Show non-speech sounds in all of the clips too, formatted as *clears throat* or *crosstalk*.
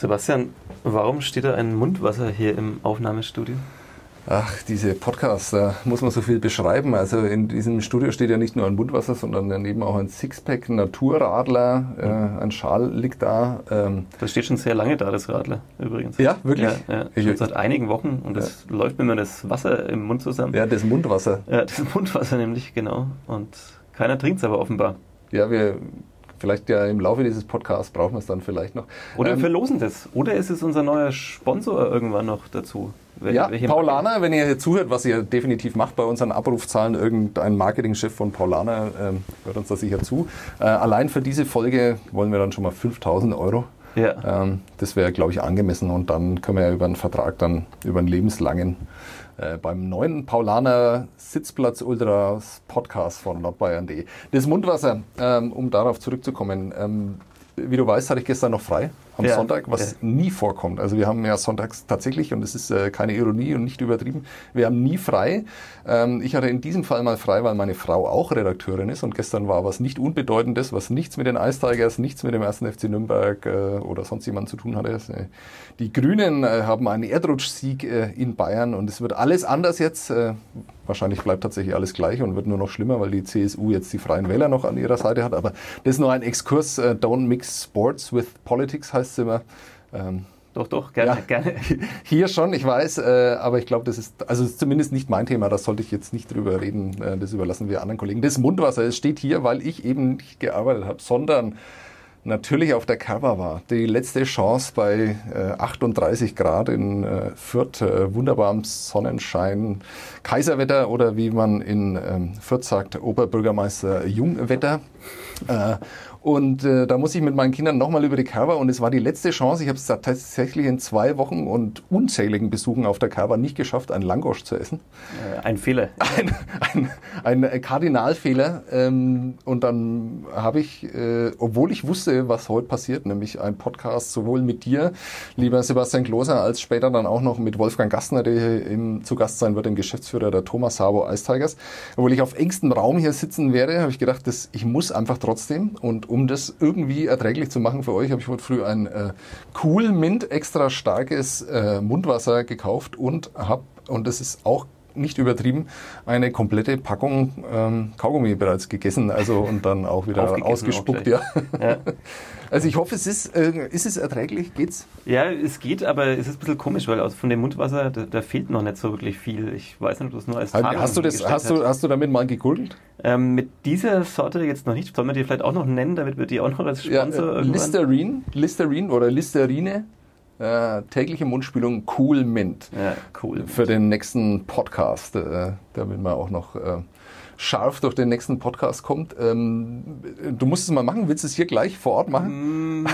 Sebastian, warum steht da ein Mundwasser hier im Aufnahmestudio? Ach, diese Podcasts, da muss man so viel beschreiben. Also in diesem Studio steht ja nicht nur ein Mundwasser, sondern daneben auch ein Sixpack, ein Naturradler, äh, ein Schal liegt da. Ähm. Das steht schon sehr lange da, das Radler übrigens. Ja, wirklich? Ja, ja. schon seit einigen Wochen und es ja. läuft mir immer das Wasser im Mund zusammen. Ja, das Mundwasser. Ja, das *laughs* Mundwasser nämlich, genau. Und keiner trinkt es aber offenbar. Ja, wir vielleicht ja im Laufe dieses Podcasts brauchen wir es dann vielleicht noch. Oder ähm, wir verlosen das. Oder ist es unser neuer Sponsor irgendwann noch dazu? Wel ja, Paulaner, wenn ihr hier zuhört, was ihr definitiv macht bei unseren Abrufzahlen, irgendein Marketingchef von Paulaner ähm, hört uns da sicher zu. Äh, allein für diese Folge wollen wir dann schon mal 5000 Euro. Ja. Ähm, das wäre, glaube ich, angemessen und dann können wir ja über einen Vertrag dann, über einen lebenslangen äh, beim neuen Paulaner Sitzplatz Ultras Podcast von nordbayern.de. Das Mundwasser, ähm, um darauf zurückzukommen. Ähm, wie du weißt, hatte ich gestern noch frei am ja, Sonntag, was ja. nie vorkommt. Also wir haben ja sonntags tatsächlich, und das ist äh, keine Ironie und nicht übertrieben, wir haben nie frei. Ähm, ich hatte in diesem Fall mal frei, weil meine Frau auch Redakteurin ist und gestern war was nicht Unbedeutendes, was nichts mit den Ice Tigers, nichts mit dem ersten FC Nürnberg äh, oder sonst jemand zu tun hatte. Äh, die Grünen äh, haben einen Erdrutschsieg äh, in Bayern und es wird alles anders jetzt. Äh, wahrscheinlich bleibt tatsächlich alles gleich und wird nur noch schlimmer, weil die CSU jetzt die Freien Wähler noch an ihrer Seite hat. Aber das ist nur ein Exkurs. Don't mix sports with politics heißt es immer. Ähm, doch, doch, gerne, ja, gerne. *laughs* Hier schon, ich weiß, äh, aber ich glaube, das ist, also ist zumindest nicht mein Thema, da sollte ich jetzt nicht drüber reden, äh, das überlassen wir anderen Kollegen. Das Mundwasser, es steht hier, weil ich eben nicht gearbeitet habe, sondern natürlich auf der Cover war. Die letzte Chance bei äh, 38 Grad in äh, Fürth, äh, wunderbarem Sonnenschein, Kaiserwetter oder wie man in ähm, Fürth sagt, Oberbürgermeister Jungwetter. Und äh, da muss ich mit meinen Kindern nochmal über die Kerber und es war die letzte Chance. Ich habe es tatsächlich in zwei Wochen und unzähligen Besuchen auf der Kerber nicht geschafft, einen Langosch zu essen. Äh, ein Fehler. *laughs* Ein, ein, ein Kardinalfehler. Ähm, und dann habe ich, äh, obwohl ich wusste, was heute passiert, nämlich ein Podcast sowohl mit dir, lieber Sebastian Kloser, als später dann auch noch mit Wolfgang Gastner, der hier im, zu Gast sein wird, dem Geschäftsführer der Thomas Sabo Ice Tigers. Obwohl ich auf engstem Raum hier sitzen werde, habe ich gedacht, dass ich muss einfach trotzdem und um das irgendwie erträglich zu machen für euch, habe ich heute früh ein äh, Cool Mint extra starkes äh, Mundwasser gekauft und habe, und das ist auch nicht übertrieben, eine komplette Packung ähm, Kaugummi bereits gegessen, also und dann auch wieder ausgespuckt, auch ja. ja. *laughs* Also ich hoffe, es ist, äh, ist es erträglich, geht's? Ja, es geht, aber es ist ein bisschen komisch, weil aus, von dem Mundwasser, da, da, fehlt noch nicht so wirklich viel. Ich weiß nicht, ob das nur als Tarnung Hast du das, hast du, hast du damit mal gegurgelt? Ähm, mit dieser Sorte jetzt noch nicht. Sollen wir die vielleicht auch noch nennen, damit wir die auch noch als Sponsor ja, äh, Listerine, Listerine oder Listerine äh, tägliche Mundspülung Cool Mint. Ja, cool. Für den nächsten Podcast, äh, damit man auch noch äh, scharf durch den nächsten Podcast kommt. Ähm, du musst es mal machen. Willst du es hier gleich vor Ort machen? Mm,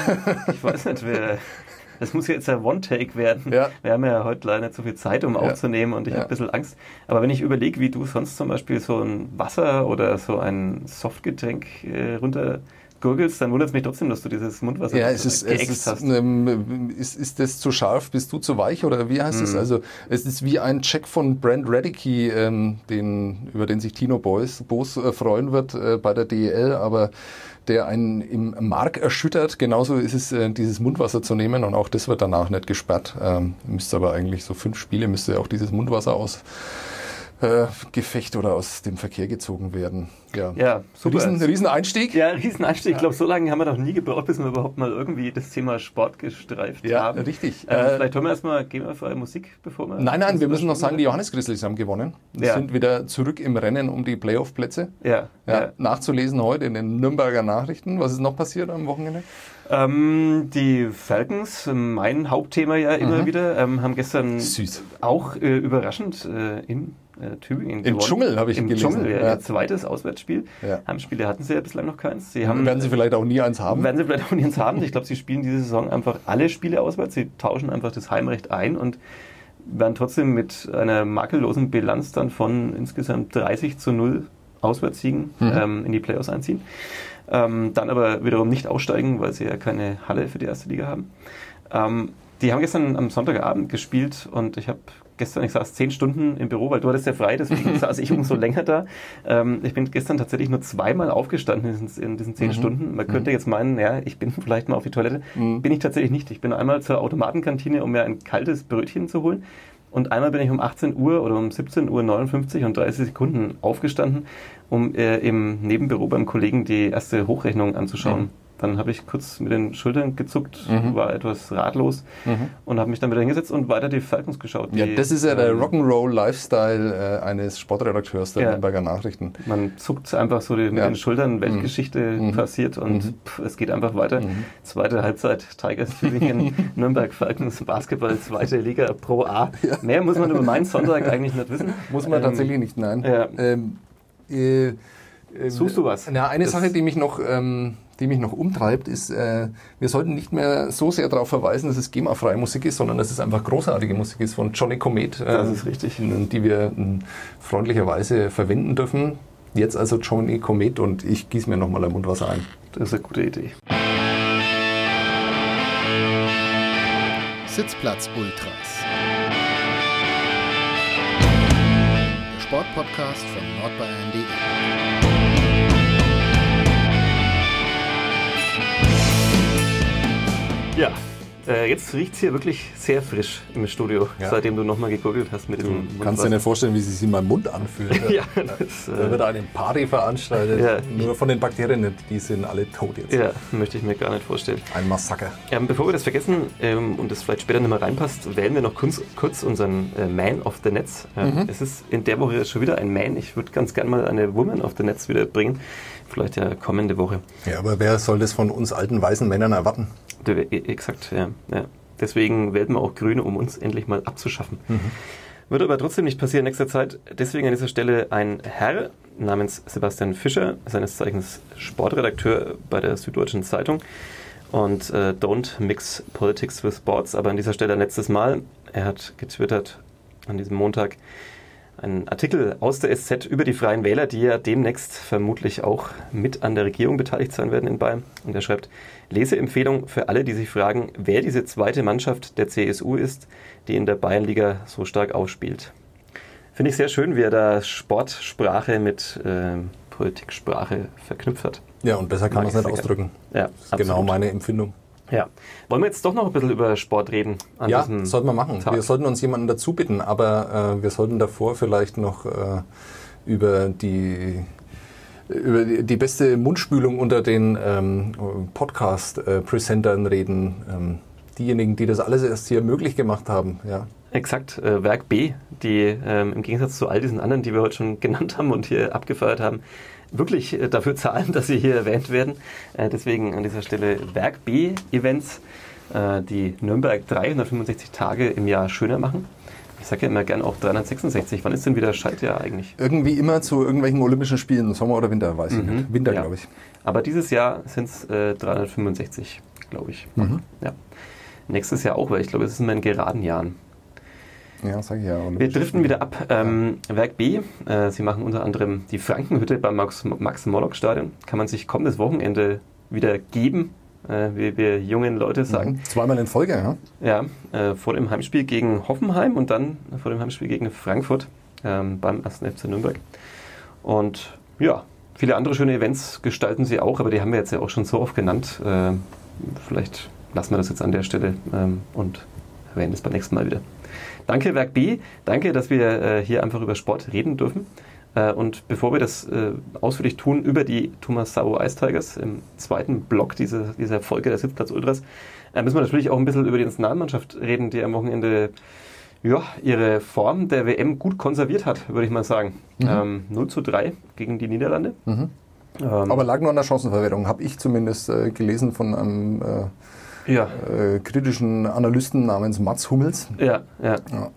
ich weiß nicht. Wer, *laughs* das muss jetzt ein One-Take werden. Ja. Wir haben ja heute leider nicht so viel Zeit, um ja. aufzunehmen und ich ja. habe ein bisschen Angst. Aber wenn ich überlege, wie du sonst zum Beispiel so ein Wasser oder so ein Softgetränk äh, runter gurgelst, dann wundert es mich trotzdem, dass du dieses Mundwasser ja, es ist, es ist, hast. Ähm, ist, ist das zu scharf, bist du zu weich oder wie heißt es? Mhm. Also es ist wie ein Check von Brand Radicky, ähm, den, über den sich Tino Boys, Boos äh, freuen wird äh, bei der DEL, aber der einen im Mark erschüttert. Genauso ist es, äh, dieses Mundwasser zu nehmen und auch das wird danach nicht gesperrt. Ähm, müsste aber eigentlich so fünf Spiele, müsste auch dieses Mundwasser aus äh, Gefecht oder aus dem Verkehr gezogen werden. Ja, ja super. Riesen, Rieseneinstieg. Ja, Rieseneinstieg. Ja. Ich glaube, so lange haben wir noch nie gebraucht, bis wir überhaupt mal irgendwie das Thema Sport gestreift ja, haben. Ja, richtig. Ähm, äh, vielleicht hören wir erstmal, gehen wir für Musik, bevor wir... Nein, nein, wir müssen noch sagen, die Johannes Grizzlies haben gewonnen. Wir ja. sind wieder zurück im Rennen um die Playoff-Plätze. Ja, ja. Nachzulesen heute in den Nürnberger Nachrichten. Was ist noch passiert am Wochenende? Ähm, die Falcons, mein Hauptthema ja immer mhm. wieder, ähm, haben gestern Süß. auch äh, überraschend äh, in äh, Tübingen Im Dschungel habe ich Im gelesen. Dschungel, ja, ja. zweites Auswärtsspiel. Ja. Heimspiele hatten sie ja bislang noch keins. Sie haben, werden sie vielleicht auch nie eins haben? Werden sie vielleicht auch nie eins haben. Ich glaube, sie spielen diese Saison einfach alle Spiele auswärts. Sie tauschen einfach das Heimrecht ein und werden trotzdem mit einer makellosen Bilanz dann von insgesamt 30 zu 0 Auswärtssiegen mhm. ähm, in die Playoffs einziehen. Ähm, dann aber wiederum nicht aussteigen, weil sie ja keine Halle für die erste Liga haben. Ähm, die haben gestern am Sonntagabend gespielt und ich habe gestern, ich saß zehn Stunden im Büro, weil du hattest ja frei, deswegen *laughs* saß ich umso länger da. Ähm, ich bin gestern tatsächlich nur zweimal aufgestanden in diesen, in diesen zehn Mhm. Stunden. Man könnte jetzt meinen, ja, ich bin *laughs* vielleicht mal auf die Toilette. Mhm. Bin ich tatsächlich nicht. Ich bin einmal zur Automatenkantine, um mir ein kaltes Brötchen zu holen. Und einmal bin ich um 18 Uhr oder um 17 Uhr 59 und 30 Sekunden aufgestanden, um äh, im Nebenbüro beim Kollegen die erste Hochrechnung anzuschauen. Mhm. Dann habe ich kurz mit den Schultern gezuckt, Mhm. war etwas ratlos und habe mich dann wieder hingesetzt und weiter die Falcons geschaut. Ja, die, das ist ja der ähm, Rock'n'Roll-Lifestyle äh, eines Sportredakteurs der Ja. Nürnberger Nachrichten. Man zuckt einfach so die, mit Ja. den Schultern, Weltgeschichte Mhm. passiert und Mhm. pff, es geht einfach weiter. Mhm. Zweite Halbzeit, Tigers Tübingen, *laughs* Nürnberg Falcons, Basketball, zweite Liga Pro A. Mehr muss man über meinen Sonntag eigentlich nicht wissen. Muss man Ähm, tatsächlich nicht, nein. ja. Ähm, äh, äh, Suchst du was? Na, eine Das- Sache, die mich noch, ähm, die mich noch umtreibt, ist, äh, wir sollten nicht mehr so sehr darauf verweisen, dass es GEMA-freie Musik ist, sondern dass es einfach großartige Musik ist von Johnny Comet, äh, Das ist richtig. die wir äh, freundlicherweise verwenden dürfen. Jetzt also Johnny Comet und ich gieße mir nochmal ein Mundwasser ein. Das ist eine gute Idee. Sitzplatz Ultras. Der Sportpodcast von nordbayern.de. Ja, äh, jetzt riecht es hier wirklich sehr frisch im Studio, Ja. seitdem du nochmal gegurgelt hast mit Du diesem kannst dir nicht vorstellen, wie sich in meinem Mund anfühlt. *laughs* Ja, das, Da äh, wird eine Party veranstaltet. Ja. Nur von den Bakterien nicht. Die sind alle tot jetzt. ja, möchte ich mir gar nicht vorstellen. Ein Massaker. Ähm, bevor wir das vergessen ähm, und das vielleicht später nicht mehr reinpasst, wählen wir noch kurz, kurz unseren äh, Man of the Netz. Ähm, Mhm. Es ist in der Woche schon wieder ein Man. Ich würde ganz gerne mal eine Woman of the Netz wieder bringen. Vielleicht ja kommende Woche. Ja, aber wer soll das von uns alten weißen Männern erwarten? Der- e- Exakt, ja. ja. Deswegen wählen wir auch Grüne, um uns endlich mal abzuschaffen. Wird aber trotzdem nicht passieren in nächster Zeit. Deswegen an dieser Stelle ein Herr namens Sebastian Fischer, seines Zeichens Sportredakteur bei der Süddeutschen Zeitung. Und äh, don't mix politics with sports. Aber an dieser Stelle ein letztes Mal. Er hat getwittert an diesem Montag einen Artikel aus der SZ über die Freien Wähler, die ja demnächst vermutlich auch mit an der Regierung beteiligt sein werden in Bayern. Und er schreibt, Leseempfehlung für alle, die sich fragen, wer diese zweite Mannschaft der CSU ist, die in der Bayernliga so stark aufspielt. Finde ich sehr schön, wie er da Sportsprache mit ähm, Politiksprache verknüpft hat. Ja, und besser kann man es ich nicht ausdrücken. Ja, Das ist genau meine Empfindung. Ja. Wollen wir jetzt doch noch ein bisschen über Sport reden? Ja, sollten wir machen. Tag? Wir sollten uns jemanden dazu bitten, aber äh, wir sollten davor vielleicht noch äh, über die über die, beste Mundspülung unter den ähm, Podcast-Presentern reden. Ähm, diejenigen, die das alles erst hier möglich gemacht haben. Ja. Exakt, äh, Werk B, die ähm, im Gegensatz zu all diesen anderen, die wir heute schon *laughs* genannt haben und hier abgefeiert haben, wirklich äh, dafür zahlen, *laughs* dass sie hier erwähnt werden. Äh, deswegen an dieser Stelle Werk B Events, äh, die Nürnberg 365 Tage im Jahr schöner machen. Ich sage ja immer gern auch 366. Wann ist denn wieder Schaltjahr eigentlich? Irgendwie immer zu irgendwelchen Olympischen Spielen, Sommer oder Winter, weiß ich Mhm. nicht. Winter, Ja. glaube ich. Aber dieses Jahr sind es äh, 365, glaube ich. Mhm. Ja. Nächstes Jahr auch, weil ich glaube, es ist immer in geraden Jahren. Ja, sage ich ja. Wir driften wieder ab. Ähm, Werk B, äh, sie machen unter anderem die Frankenhütte beim Max-Morlock-Stadion. Kann man sich kommendes Wochenende wieder geben, äh, wie wir jungen Leute sagen. Mhm. Zweimal in Folge, ja. Ja, äh, vor dem Heimspiel gegen Hoffenheim und dann vor dem Heimspiel gegen Frankfurt ähm, beim 1. FC Nürnberg. Und ja, viele andere schöne Events gestalten sie auch, aber die haben wir jetzt ja auch schon so oft genannt. Äh, vielleicht lassen wir das jetzt an der Stelle ähm, und erwähnen es beim nächsten Mal wieder. Danke, Werk B. Danke, dass wir äh, hier einfach über Sport reden dürfen. Äh, und bevor wir das äh, ausführlich tun über die Thomas Sabo Ice Tigers im zweiten Block dieser, dieser Folge der Sitzplatz Ultras, müssen wir natürlich auch ein bisschen über die Nationalmannschaft reden, die am Wochenende ja, ihre Form der WM gut konserviert hat, würde ich mal sagen. Ähm, 0 zu 3 gegen die Niederlande. Mhm. Ähm, Aber lag nur an der Chancenverwertung, habe ich zumindest äh, gelesen von einem äh, ja, äh, kritischen Analysten namens Mats Hummels. ja, ja. Ja.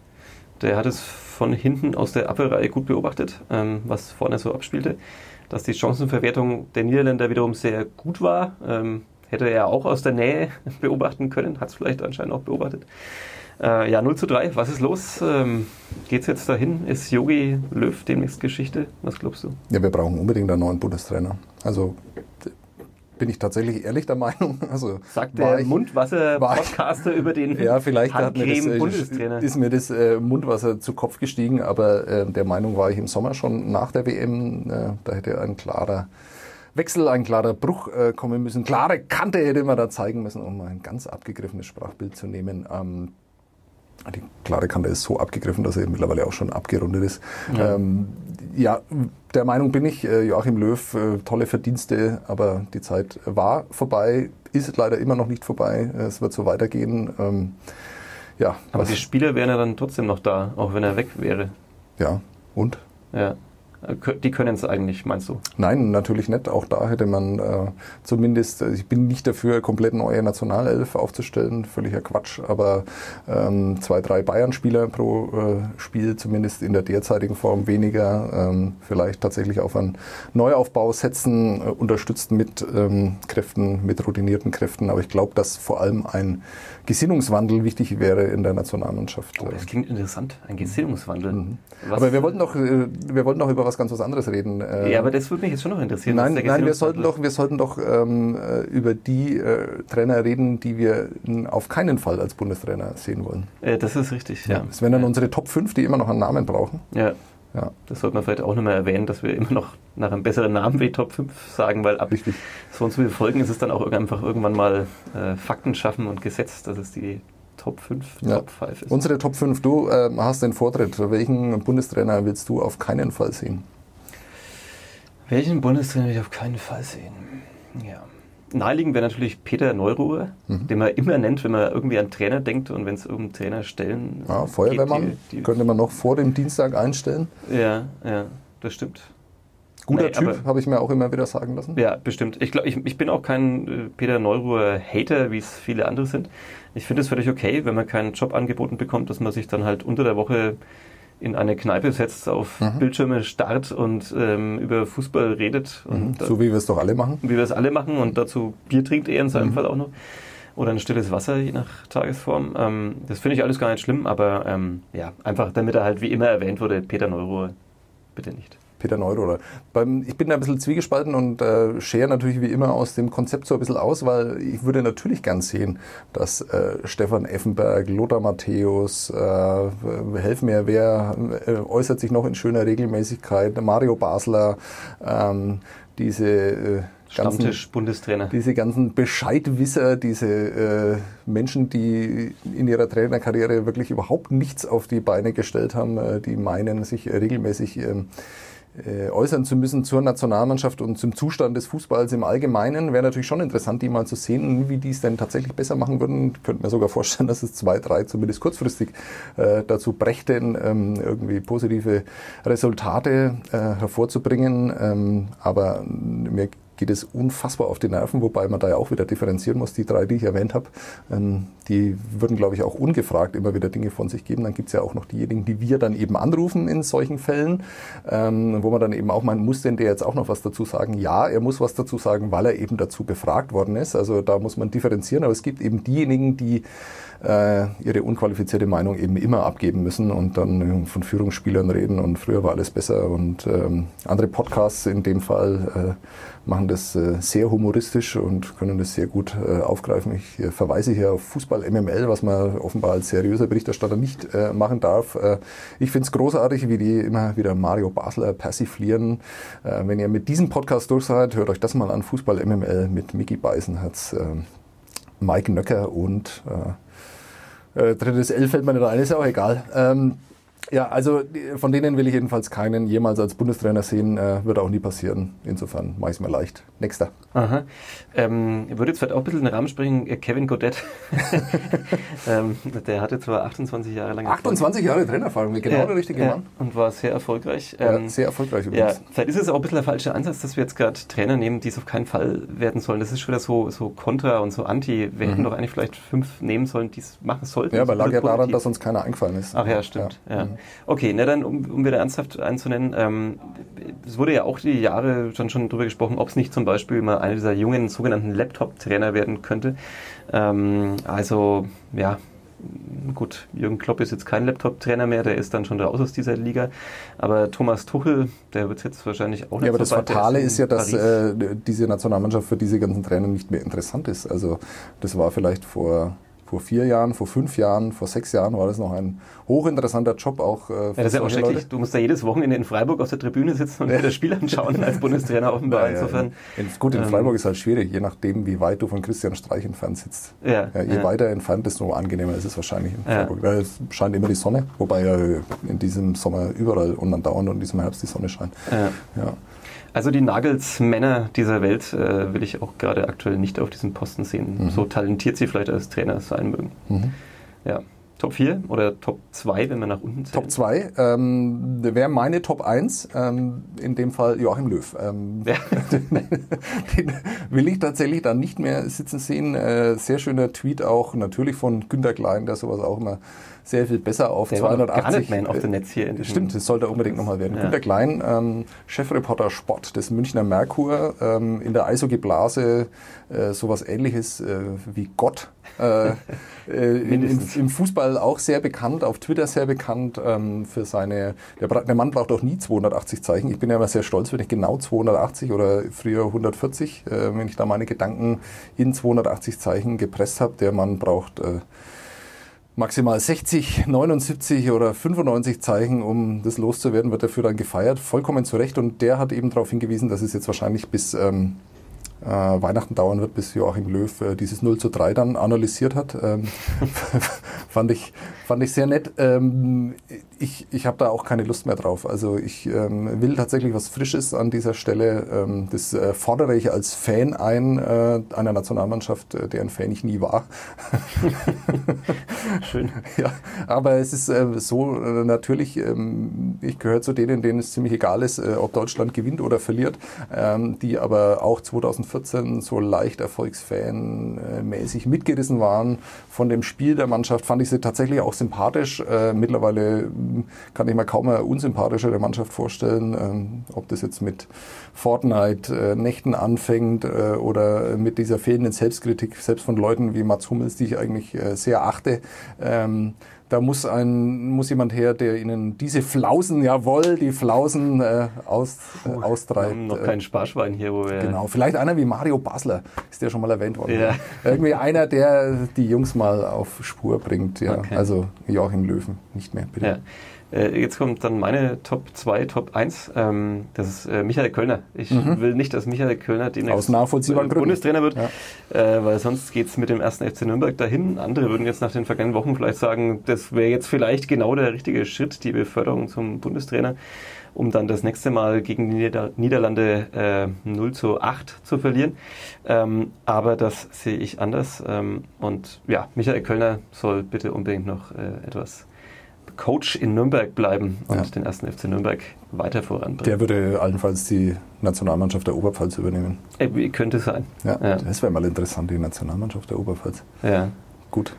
Der hat es von hinten aus der Abwehrreihe gut beobachtet, ähm, was vorne so abspielte. Dass die Chancenverwertung der Niederländer wiederum sehr gut war, ähm, hätte er auch aus der Nähe *laughs* beobachten können, hat es vielleicht anscheinend auch beobachtet. Äh, ja, 0 zu 3, was ist los? Ähm, Geht es jetzt dahin? Ist Yogi Löw demnächst Geschichte? Was glaubst du? Ja, wir brauchen unbedingt einen neuen Bundestrainer. Also bin ich tatsächlich ehrlich der Meinung. *laughs* Also Sagt der Mundwasser-Podcaster *laughs* über den Ja, vielleicht hat mir das, äh, ist mir das äh, Mundwasser zu Kopf gestiegen, aber äh, der Meinung war ich im Sommer schon nach der WM. Äh, da hätte ein klarer Wechsel, ein klarer Bruch äh, kommen müssen. Klare Kante hätte man da zeigen müssen, um ein ganz abgegriffenes Sprachbild zu nehmen. Ähm, die klare Kante ist so abgegriffen, dass er mittlerweile auch schon abgerundet ist. Ja, ähm, ja der Meinung bin ich, äh, Joachim Löw, äh, tolle Verdienste, aber die Zeit war vorbei, ist leider immer noch nicht vorbei. Es wird so weitergehen. Ähm, ja, Aber die Spieler wären ja dann trotzdem noch da, auch wenn er weg wäre. ja, und? Ja. Die können es eigentlich, meinst du? Nein, natürlich nicht. Auch da hätte man äh, zumindest, äh, ich bin nicht dafür, komplett neue Nationalelf aufzustellen, völliger Quatsch, aber ähm, zwei, drei Bayern-Spieler pro äh, Spiel, zumindest in der derzeitigen Form weniger, ähm, vielleicht tatsächlich auf einen Neuaufbau setzen, äh, unterstützt mit ähm, Kräften, mit routinierten Kräften. Aber ich glaube, dass vor allem ein Gesinnungswandel wichtig wäre in der Nationalmannschaft. Oh, das klingt interessant, ein Gesinnungswandel. Mhm. aber wir wollten doch, äh, wir wollten doch über was ganz was anderes reden. Ja, aber das würde mich jetzt schon noch interessieren. Nein, nein, wir sollten doch, wir sollten doch ähm, äh, über die äh, Trainer reden, die wir auf keinen Fall als Bundestrainer sehen wollen. Äh, das ist richtig, ja. Das wären dann ja. unsere Top 5, die immer noch einen Namen brauchen. Ja, Ja, das sollte man vielleicht auch nochmal erwähnen, dass wir immer noch nach einem besseren Namen wie Top 5 sagen, weil ab richtig. so und so viele Folgen ist es dann auch einfach irgendwann mal äh, Fakten schaffen und Gesetz, dass es die Top 5, Ja. Top 5 ist. Unsere Top 5, du ähm, hast den Vortritt. Welchen Bundestrainer willst du auf keinen Fall sehen? Welchen Bundestrainer will ich auf keinen Fall sehen? Ja. Naheliegend wäre natürlich Peter Neuruhr, Mhm. den man immer nennt, wenn man irgendwie an Trainer denkt und wenn es um Trainer stellen Ja, Feuerwehrmann geht, die, die, könnte man noch vor dem Dienstag einstellen. Ja, ja, das stimmt. Guter Nee, Typ, habe ich mir auch immer wieder sagen lassen. Ja, bestimmt. Ich glaube, ich, ich bin auch kein äh, Peter Neuruhr-Hater, wie es viele andere sind. Ich finde es völlig okay, wenn man keinen Job angeboten bekommt, dass man sich dann halt unter der Woche in eine Kneipe setzt, auf Mhm. Bildschirme starrt und ähm, über Fußball redet. Da- So wie wir es doch alle machen. wie wir es alle machen und dazu Bier trinkt er in seinem Mhm. Fall auch noch. Oder ein stilles Wasser, je nach Tagesform. Ähm, das finde ich alles gar nicht schlimm, aber ähm, ja, einfach damit er halt wie immer erwähnt wurde, Peter Neuruhr, bitte nicht. Peter Neuroder. Ich bin da ein bisschen zwiegespalten und äh, schere natürlich wie immer aus dem Konzept so ein bisschen aus, weil ich würde natürlich gern sehen, dass äh, Stefan Effenberg, Lothar Matthäus, äh, helf mir, wer äh, äußert sich noch in schöner Regelmäßigkeit, Mario Basler, ähm, diese äh, ganzen, Stammtisch-Bundestrainer. diese ganzen Bescheidwisser, diese äh, Menschen, die in ihrer Trainerkarriere wirklich überhaupt nichts auf die Beine gestellt haben, äh, die meinen, sich regelmäßig ähm, äh, äußern zu müssen zur Nationalmannschaft und zum Zustand des Fußballs im Allgemeinen. Wäre natürlich schon interessant, die mal zu sehen, wie die es denn tatsächlich besser machen würden. Ich könnte mir sogar vorstellen, *laughs* dass es zwei, drei zumindest kurzfristig äh, dazu brächten, ähm, irgendwie positive Resultate äh, hervorzubringen. Ähm, aber mir geht es unfassbar auf die Nerven, wobei man da ja auch wieder differenzieren muss. Die drei, die ich erwähnt habe, ähm, die würden, glaube ich, auch ungefragt immer wieder Dinge von sich geben. Dann gibt es ja auch noch diejenigen, die wir dann eben anrufen in solchen Fällen, ähm, wo man dann eben auch meint, muss denn der jetzt auch noch was dazu sagen? Ja, er muss was dazu sagen, weil er eben dazu befragt worden ist. Also da muss man differenzieren, aber es gibt eben diejenigen, die äh, ihre unqualifizierte Meinung eben immer abgeben müssen und dann äh, von Führungsspielern reden und früher war alles besser und ähm, andere Podcasts in dem Fall äh, machen das äh, sehr humoristisch und können das sehr gut äh, aufgreifen. Ich äh, verweise hier auf Fußball MML, was man offenbar als seriöser Berichterstatter nicht machen darf. Ich finde es großartig, wie die immer wieder Mario Basler persiflieren. Wenn ihr mit diesem Podcast durch seid, hört euch das mal an. Fußball MML mit Mickey Beisenherz, Mike Nöcker und äh, drittes L fällt mir nicht ein, ist ja auch egal. Ähm, ja, also die- von denen will ich jedenfalls keinen jemals als Bundestrainer sehen, äh, wird auch nie passieren. Insofern mache ich es mir leicht. Nächster. Aha. Ähm, würde jetzt vielleicht auch ein bisschen in den Rahmen springen, äh, Kevin Godet. *laughs* ähm, der hatte zwar 28 Jahre lang 28 Jahre Trainererfahrung, genau ja, der richtige ja, Mann. Und war sehr erfolgreich. Ja, Ähm, sehr erfolgreich Ja, übrigens. vielleicht ist es auch ein bisschen der falsche Ansatz, dass wir jetzt gerade Trainer nehmen, die es auf keinen Fall werden sollen. Das ist schon wieder so, so kontra und so anti. Wir hätten doch eigentlich vielleicht fünf nehmen sollen, die es machen sollten. Mhm. Ja, aber lag ja bisschen daran, dass uns keiner eingefallen ist. Ach ja, stimmt. Ja. Mhm. Okay, na dann, um, um wieder ernsthaft einzunennen, ähm, es wurde ja auch die Jahre schon, schon drüber gesprochen, ob es nicht zum Beispiel mal einer dieser jungen sogenannten Laptop-Trainer werden könnte. Ähm, also, ja, gut, Jürgen Klopp ist jetzt kein Laptop-Trainer mehr, der ist dann schon raus aus dieser Liga. Aber Thomas Tuchel, der wird jetzt wahrscheinlich auch nicht Ja, aber so das Fatale ist ja, dass äh, diese Nationalmannschaft für diese ganzen Trainer nicht mehr interessant ist. Also das war vielleicht vor, vor vier Jahren, vor fünf Jahren, vor sechs Jahren war das noch ein hochinteressanter Job auch äh, Ja, das ist ja auch schrecklich. Leute. Du musst da jedes Wochenende in Freiburg auf der Tribüne sitzen und dir das Spiel anschauen als Bundestrainer offenbar. Ja, ja, Insofern, in, gut, in ähm, Freiburg ist halt schwierig, je nachdem, wie weit du von Christian Streich entfernt sitzt. ja, Ja, je ja. weiter entfernt, desto angenehmer ist es wahrscheinlich in Ja. Freiburg. Weil es scheint immer die Sonne, wobei ja in diesem Sommer überall und andauernd und in diesem Herbst die Sonne scheint. Ja. Also die Nagelsmänner dieser Welt äh, will ich auch gerade aktuell nicht auf diesem Posten sehen. Mhm. So talentiert sie vielleicht als Trainer sein mögen. Mhm. Ja. Top 4 oder Top 2, wenn wir nach unten zählen? Top 2 ähm, wäre meine Top 1, ähm, in dem Fall Joachim Löw. Ähm, *laughs* Ja. *laughs* den will ich tatsächlich dann nicht mehr sitzen sehen. Äh, sehr schöner Tweet auch, natürlich von Günter Klein, der sowas auch immer sehr viel besser auf Der war doch 280. gar nicht Man of the Netz hier in diesem- Stimmt, das sollte unbedingt nochmal werden. Ja. Günter Klein, ähm, Chefreporter Sport des Münchner Merkur, ähm, in der Eishockey-Blase äh, sowas ähnliches äh, wie Gott. Äh, äh, in, in. Im Fußball auch sehr bekannt, auf Twitter sehr bekannt ähm, für seine. Der, der Mann braucht auch nie 280 Zeichen. Ich bin ja immer sehr stolz, wenn ich genau 280 oder früher 140, äh, wenn ich da meine Gedanken in 280 Zeichen gepresst habe. Der Mann braucht äh, maximal 60, 79 oder 95 Zeichen, um das loszuwerden, wird dafür dann gefeiert. Vollkommen zu Recht. Und der hat eben darauf hingewiesen, dass es jetzt wahrscheinlich bis ähm, äh, Weihnachten dauern wird, bis Joachim Löw äh, dieses 0 zu 3 dann analysiert hat. Ähm, *laughs* fand, ich, fand ich sehr nett. Ähm, ich ich habe da auch keine Lust mehr drauf. Also ich ähm, will tatsächlich was Frisches an dieser Stelle. Ähm, das äh, fordere ich als Fan ein, äh, einer Nationalmannschaft, äh, deren Fan ich nie war. *laughs* Schön. Ja, aber es ist äh, so äh, natürlich, ähm, ich gehöre zu denen, denen es ziemlich egal ist, äh, ob Deutschland gewinnt oder verliert, ähm, die aber auch 2014 so leicht erfolgsfan-mäßig mitgerissen waren von dem Spiel der Mannschaft, fand ich sie tatsächlich auch sympathisch. Äh, mittlerweile ähm, kann ich mir kaum eine unsympathischere Mannschaft vorstellen, ähm, ob das jetzt mit Fortnite-Nächten anfängt äh, oder mit dieser fehlenden Selbstkritik, selbst von Leuten wie Mats Hummels, die ich eigentlich äh, sehr achte. Ähm, da muss ein muss jemand her, der ihnen diese Flausen, jawohl, die Flausen äh, aus, äh, Wir austreibt. haben noch Äh, kein Sparschwein hier, wo wir. Genau, vielleicht einer wie Mario Basler, ist der schon mal erwähnt worden. Ja. Irgendwie einer, der die Jungs mal auf Spur bringt. Ja. Okay. Also Joachim Löwen, nicht mehr, bitte. Ja. Äh, Jetzt kommt dann meine Top 2, Top 1. Ähm, das ist äh, Michael Kölner. Ich will nicht, dass Michael Kölner demnächst Mhm. Äh. Bundestrainer wird, Ja. äh, weil sonst geht es mit dem ersten FC Nürnberg dahin. Andere würden jetzt nach den vergangenen Wochen vielleicht sagen, das wäre jetzt vielleicht genau der richtige Schritt, die Beförderung zum Bundestrainer, um dann das nächste Mal gegen die Nieder Niederlande äh, 0 zu 8 zu verlieren. Ähm, aber das sehe ich anders. Ähm, und ja, Michael Kölner soll bitte unbedingt noch äh, etwas Coach in Nürnberg bleiben und Ja. den ersten FC Nürnberg weiter voranbringen. Der würde allenfalls die Nationalmannschaft der Oberpfalz übernehmen. Wie könnte sein. Ja, Ja. Das wäre mal interessant, die Nationalmannschaft der Oberpfalz. Ja, Gut.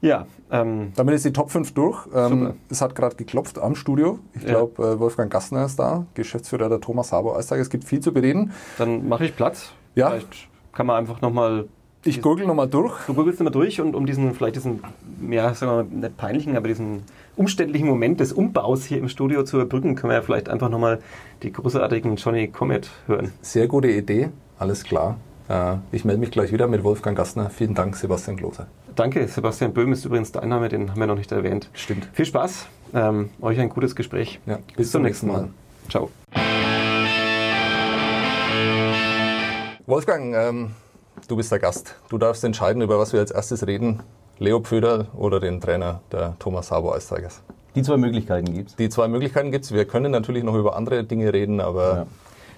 ja ähm, Damit ist die Top 5 durch. Ähm, es hat gerade geklopft am Studio. Ich Ja. glaube, äh, Wolfgang Gassner ist da, Geschäftsführer der Thomas Haber Eistag. Es gibt viel zu bereden. dann mache ich Platz. Ja. Vielleicht kann man einfach nochmal Ich gurgel nochmal durch. Du googelst immer durch und um diesen, vielleicht diesen, ja, sagen wir mal, nicht peinlichen, aber diesen umständlichen Moment des Umbaus hier im Studio zu überbrücken, können wir ja vielleicht einfach nochmal die großartigen Johnny Comet hören. Sehr gute Idee, alles klar. Äh, ich melde mich gleich wieder mit Wolfgang Gassner. Vielen Dank, Sebastian Klose. Danke, Sebastian Böhm ist übrigens dein Name, den haben wir noch nicht erwähnt. Stimmt. Viel Spaß, ähm, euch ein gutes Gespräch. Ja, Bis, zum nächsten Mal. Ciao. Wolfgang, ähm, du bist der Gast. Du darfst entscheiden, über was wir als erstes reden. Leo Pföderl oder den Trainer der Thomas Harbour Eistigers. Die zwei Möglichkeiten gibt's. Die zwei Möglichkeiten gibt es. Wir können natürlich noch über andere Dinge reden, aber Ja.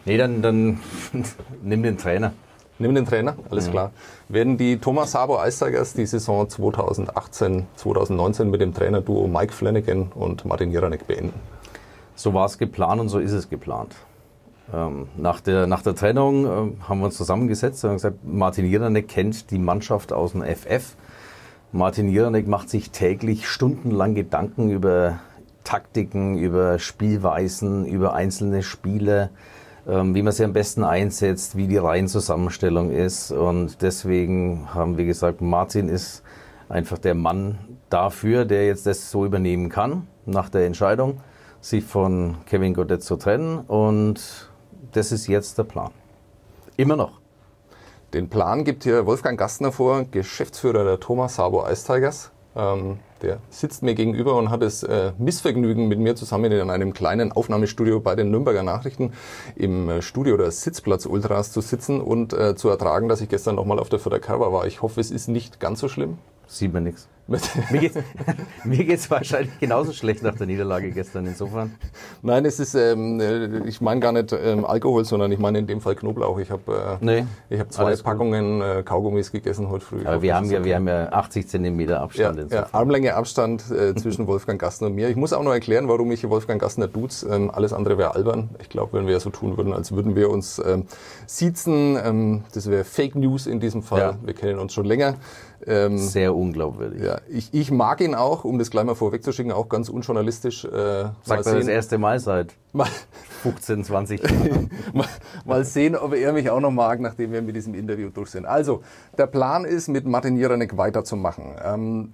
Nee, dann, dann *laughs* nimm den Trainer. nimm den Trainer, alles klar. Werden die Thomas Harbour Eistigers die Saison 2018, 2019 mit dem Trainerduo Mike Flanagan und Martin Jeranek beenden? So war es geplant und so ist es geplant. Ähm, nach, der, nach der Trennung ähm, haben wir uns zusammengesetzt und gesagt, Martin Jeranek kennt die Mannschaft aus dem FF. Martin Jeranek macht sich täglich stundenlang Gedanken über Taktiken, über Spielweisen, über einzelne Spiele, ähm, wie man sie am besten einsetzt, wie die Reihenzusammenstellung ist. Und deswegen haben wir gesagt, Martin ist einfach der Mann dafür, der jetzt das so übernehmen kann, nach der Entscheidung, sich von Kevin Godet zu trennen. Und das ist jetzt der Plan. Immer noch. Den Plan gibt hier Wolfgang Gastner vor, Geschäftsführer der Thomas Sabo Ice Tigers. Ähm, der sitzt mir gegenüber und hat das äh, Missvergnügen, mit mir zusammen in einem kleinen Aufnahmestudio bei den Nürnberger Nachrichten im äh, Studio der Sitzplatz Ultras zu sitzen und äh, zu ertragen, dass ich gestern nochmal auf der Fördercover war. Ich hoffe, es ist nicht ganz so schlimm. Sieht man nichts. *laughs* Mir geht's, *laughs* mir geht's wahrscheinlich genauso schlecht nach der Niederlage gestern insofern. Nein, es ist, ähm, äh, ich meine gar nicht ähm, Alkohol, sondern ich meine in dem Fall Knoblauch. Ich habe äh, Nee, ich hab zwei. Packungen äh, Kaugummis gegessen heute früh. Aber wir haben ja, okay. wir haben ja 80 Zentimeter Ja, Abstand ja, insofern. Armlänge Abstand äh, *laughs* zwischen Wolfgang Gastner und mir. Ich muss auch noch erklären, warum ich Wolfgang Gastner duze. Ähm, alles andere wäre albern. Ich glaube, wenn wir so tun würden, als würden wir uns ähm, siezen, ähm, das wäre Fake News in diesem Fall. Ja. Wir kennen uns schon länger. Ähm, Sehr unglaubwürdig. ja, ich, ich mag ihn auch, um das gleich mal vorwegzuschicken, auch ganz unjournalistisch. Äh, Sagt er das erste Mal seit mal, 15, 20 *laughs* Jahren. mal, mal sehen, ob er mich auch noch mag, nachdem wir mit diesem Interview durch sind. Also, der Plan ist, mit Martin Jiranek weiterzumachen. Ähm,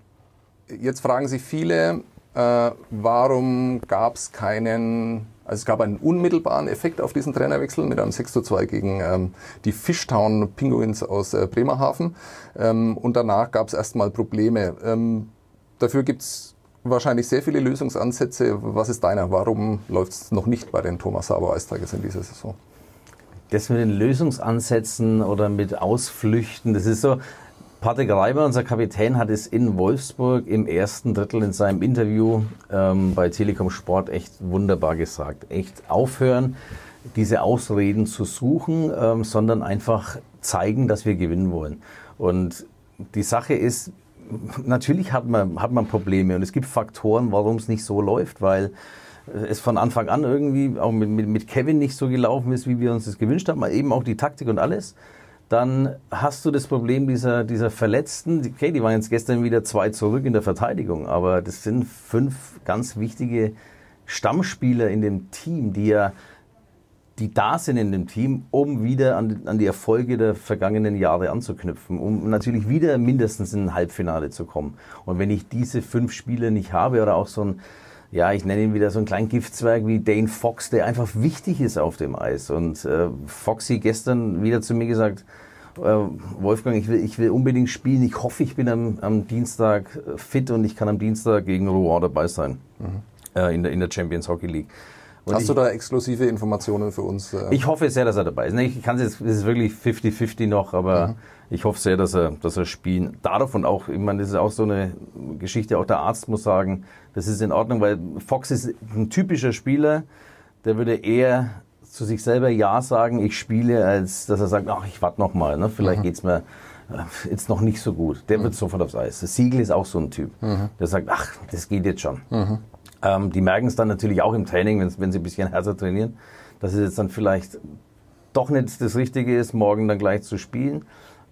jetzt fragen sich viele, äh, warum gab es keinen, also es gab einen unmittelbaren Effekt auf diesen Trainerwechsel mit einem 6 zu 2 gegen ähm, die Fishtown Penguins aus äh, Bremerhaven ähm, und danach gab es erstmal Probleme. Ähm, dafür gibt es wahrscheinlich sehr viele Lösungsansätze. Was ist deiner? Warum läuft es noch nicht bei den Thomas Sauer Eistagers in dieser Saison? Das mit den Lösungsansätzen oder mit Ausflüchten, das ist so. Patrick Reiber, unser Kapitän, hat es in Wolfsburg im ersten Drittel in seinem Interview ähm, bei Telekom Sport echt wunderbar gesagt. Echt aufhören, diese Ausreden zu suchen, ähm, sondern einfach zeigen, dass wir gewinnen wollen. Und die Sache ist, natürlich hat man, hat man Probleme und es gibt Faktoren, warum es nicht so läuft, weil es von Anfang an irgendwie auch mit, mit, mit Kevin nicht so gelaufen ist, wie wir uns das gewünscht haben, eben auch die Taktik und alles. Dann hast du das Problem dieser, dieser Verletzten. Okay, die waren jetzt gestern wieder zwei zurück in der Verteidigung, aber das sind fünf ganz wichtige Stammspieler in dem Team, die ja die da sind in dem Team, um wieder an, an die Erfolge der vergangenen Jahre anzuknüpfen, um natürlich wieder mindestens in ein Halbfinale zu kommen. Und wenn ich diese fünf Spieler nicht habe oder auch so ein, ja, ich nenne ihn wieder so einen kleinen Giftzwerg wie Dane Fox, der einfach wichtig ist auf dem Eis. Und äh, Foxy gestern wieder zu mir gesagt, äh, Wolfgang, ich will, ich will unbedingt spielen. Ich hoffe, ich bin am, am Dienstag fit und ich kann am Dienstag gegen Rouen dabei sein äh, in, der, in der Champions Hockey League. Und Hast ich, du da exklusive Informationen für uns? äh? ich hoffe sehr, dass er dabei ist. Ne, Ich kann es jetzt, es ist wirklich 50-50 noch, aber ich hoffe sehr, dass er, dass er spielen darf und auch, ich meine, das ist auch so eine Geschichte, auch der Arzt muss sagen, das ist in Ordnung, weil Fox ist ein typischer Spieler, der würde eher zu sich selber Ja sagen, ich spiele, als dass er sagt, ach, ich warte noch mal, ne? vielleicht geht's mir äh, jetzt noch nicht so gut. Der wird sofort aufs Eis. Das Siegel ist auch so ein Typ, der sagt, ach, das geht jetzt schon. Ähm, die merken es dann natürlich auch im Training, wenn, wenn sie ein bisschen härter trainieren, dass es jetzt dann vielleicht doch nicht das Richtige ist, morgen dann gleich zu spielen.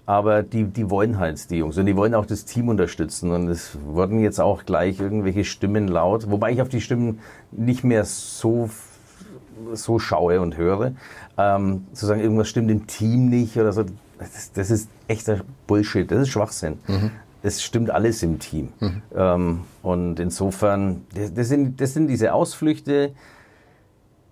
Aber die, die wollen halt, die Jungs. Und die wollen auch das Team unterstützen. Und es wurden jetzt auch gleich irgendwelche Stimmen laut. Wobei ich auf die Stimmen nicht mehr so, so schaue und höre. Ähm, zu sagen, irgendwas stimmt im Team nicht oder so. Das, das ist echter Bullshit. Das ist Schwachsinn. Es stimmt alles im Team. Ähm, und insofern, das, das, sind, das sind diese Ausflüchte,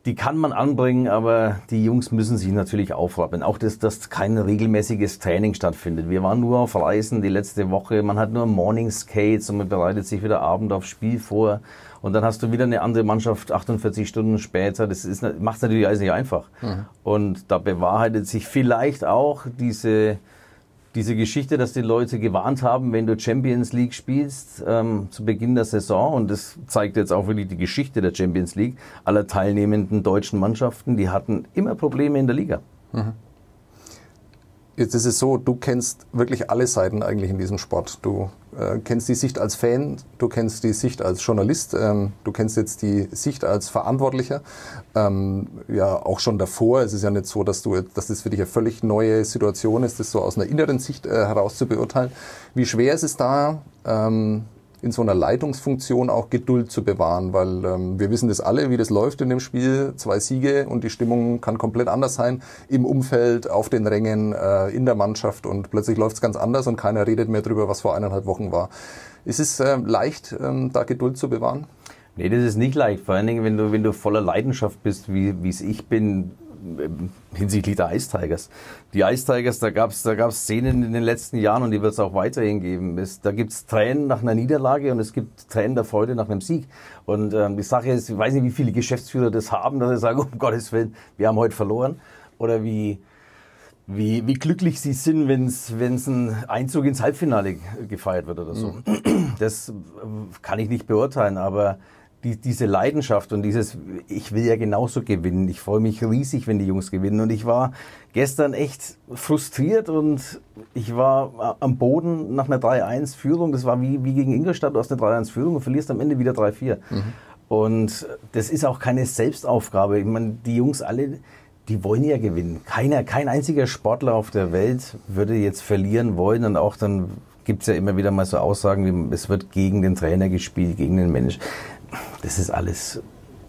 die kann man anbringen, aber die Jungs müssen sich natürlich aufrappeln. Auch, dass, dass kein regelmäßiges Training stattfindet. Wir waren nur auf Reisen die letzte Woche. Man hat nur Morning Skates und man bereitet sich wieder Abend aufs Spiel vor. Und dann hast du wieder eine andere Mannschaft 48 Stunden später. Das macht natürlich alles nicht einfach. Und da bewahrheitet sich vielleicht auch diese, diese Geschichte, dass die Leute gewarnt haben, wenn du Champions League spielst ähm, zu Beginn der Saison, und das zeigt jetzt auch wirklich die Geschichte der Champions League, aller teilnehmenden deutschen Mannschaften, die hatten immer Probleme in der Liga. Jetzt ist es so, du kennst wirklich alle Seiten eigentlich in diesem Sport. Du äh, kennst die Sicht als Fan, du kennst die Sicht als Journalist, ähm, du kennst jetzt die Sicht als Verantwortlicher. Ähm, ja, auch schon davor. Es ist ja nicht so, dass du, dass das für dich eine völlig neue Situation ist, das so aus einer inneren Sicht äh, heraus zu beurteilen. Wie schwer ist es da, ähm, in so einer Leitungsfunktion auch Geduld zu bewahren, weil ähm, wir wissen das alle, wie das läuft in dem Spiel. Zwei Siege und die Stimmung kann komplett anders sein im Umfeld, auf den Rängen, äh, in der Mannschaft und plötzlich läuft es ganz anders und keiner redet mehr drüber, was vor eineinhalb Wochen war. Ist es äh, leicht, ähm, da Geduld zu bewahren? Nee, das ist nicht leicht. Vor allen Dingen, wenn du, wenn du voller Leidenschaft bist, wie es ich bin, hinsichtlich der Ice Tigers. Die Ice Tigers, da gab es da gab's Szenen in den letzten Jahren und die wird es auch weiterhin geben. Es, da gibt es Tränen nach einer Niederlage und es gibt Tränen der Freude nach einem Sieg. Und ähm, die Sache ist, ich weiß nicht, wie viele Geschäftsführer das haben, dass sie sagen, *laughs* um Gottes Willen, wir haben heute verloren. Oder wie, wie, wie glücklich sie sind, wenn es ein Einzug ins Halbfinale gefeiert wird oder so. Das äh, kann ich nicht beurteilen, aber die, diese Leidenschaft und dieses, ich will ja genauso gewinnen. Ich freue mich riesig, wenn die Jungs gewinnen. Und ich war gestern echt frustriert und ich war am Boden nach einer 3-1-Führung. Das war wie, wie gegen Ingolstadt. Du hast eine 3-1-Führung und verlierst am Ende wieder 3-4. Mhm. Und das ist auch keine Selbstaufgabe. Ich meine, die Jungs alle, die wollen ja gewinnen. Keiner, kein einziger Sportler auf der Welt würde jetzt verlieren wollen und auch dann gibt es ja immer wieder mal so Aussagen wie, es wird gegen den Trainer gespielt, gegen den Mensch das ist alles,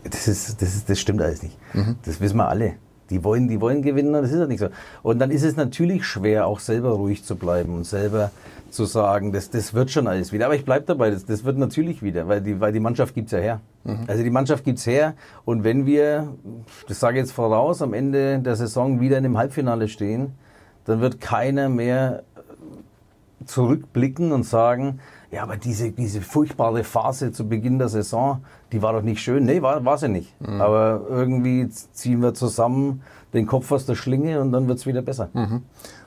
das, ist, das, ist, das stimmt alles nicht. Mhm. Das wissen wir alle. Die wollen, die wollen gewinnen und das ist ja nicht so. Und dann ist es natürlich schwer, auch selber ruhig zu bleiben und selber zu sagen, das, das wird schon alles wieder. Aber ich bleibe dabei, das, das wird natürlich wieder, weil die, weil die Mannschaft gibt's ja her. Mhm. Also die Mannschaft gibt's her und wenn wir, das sage ich jetzt voraus, am Ende der Saison wieder in dem Halbfinale stehen, dann wird keiner mehr zurückblicken und sagen, ja, aber diese, diese furchtbare Phase zu Beginn der Saison, die war doch nicht schön. Nee, war, war sie nicht. Mhm. Aber irgendwie ziehen wir zusammen den Kopf aus der Schlinge und dann wird's wieder besser. Mhm.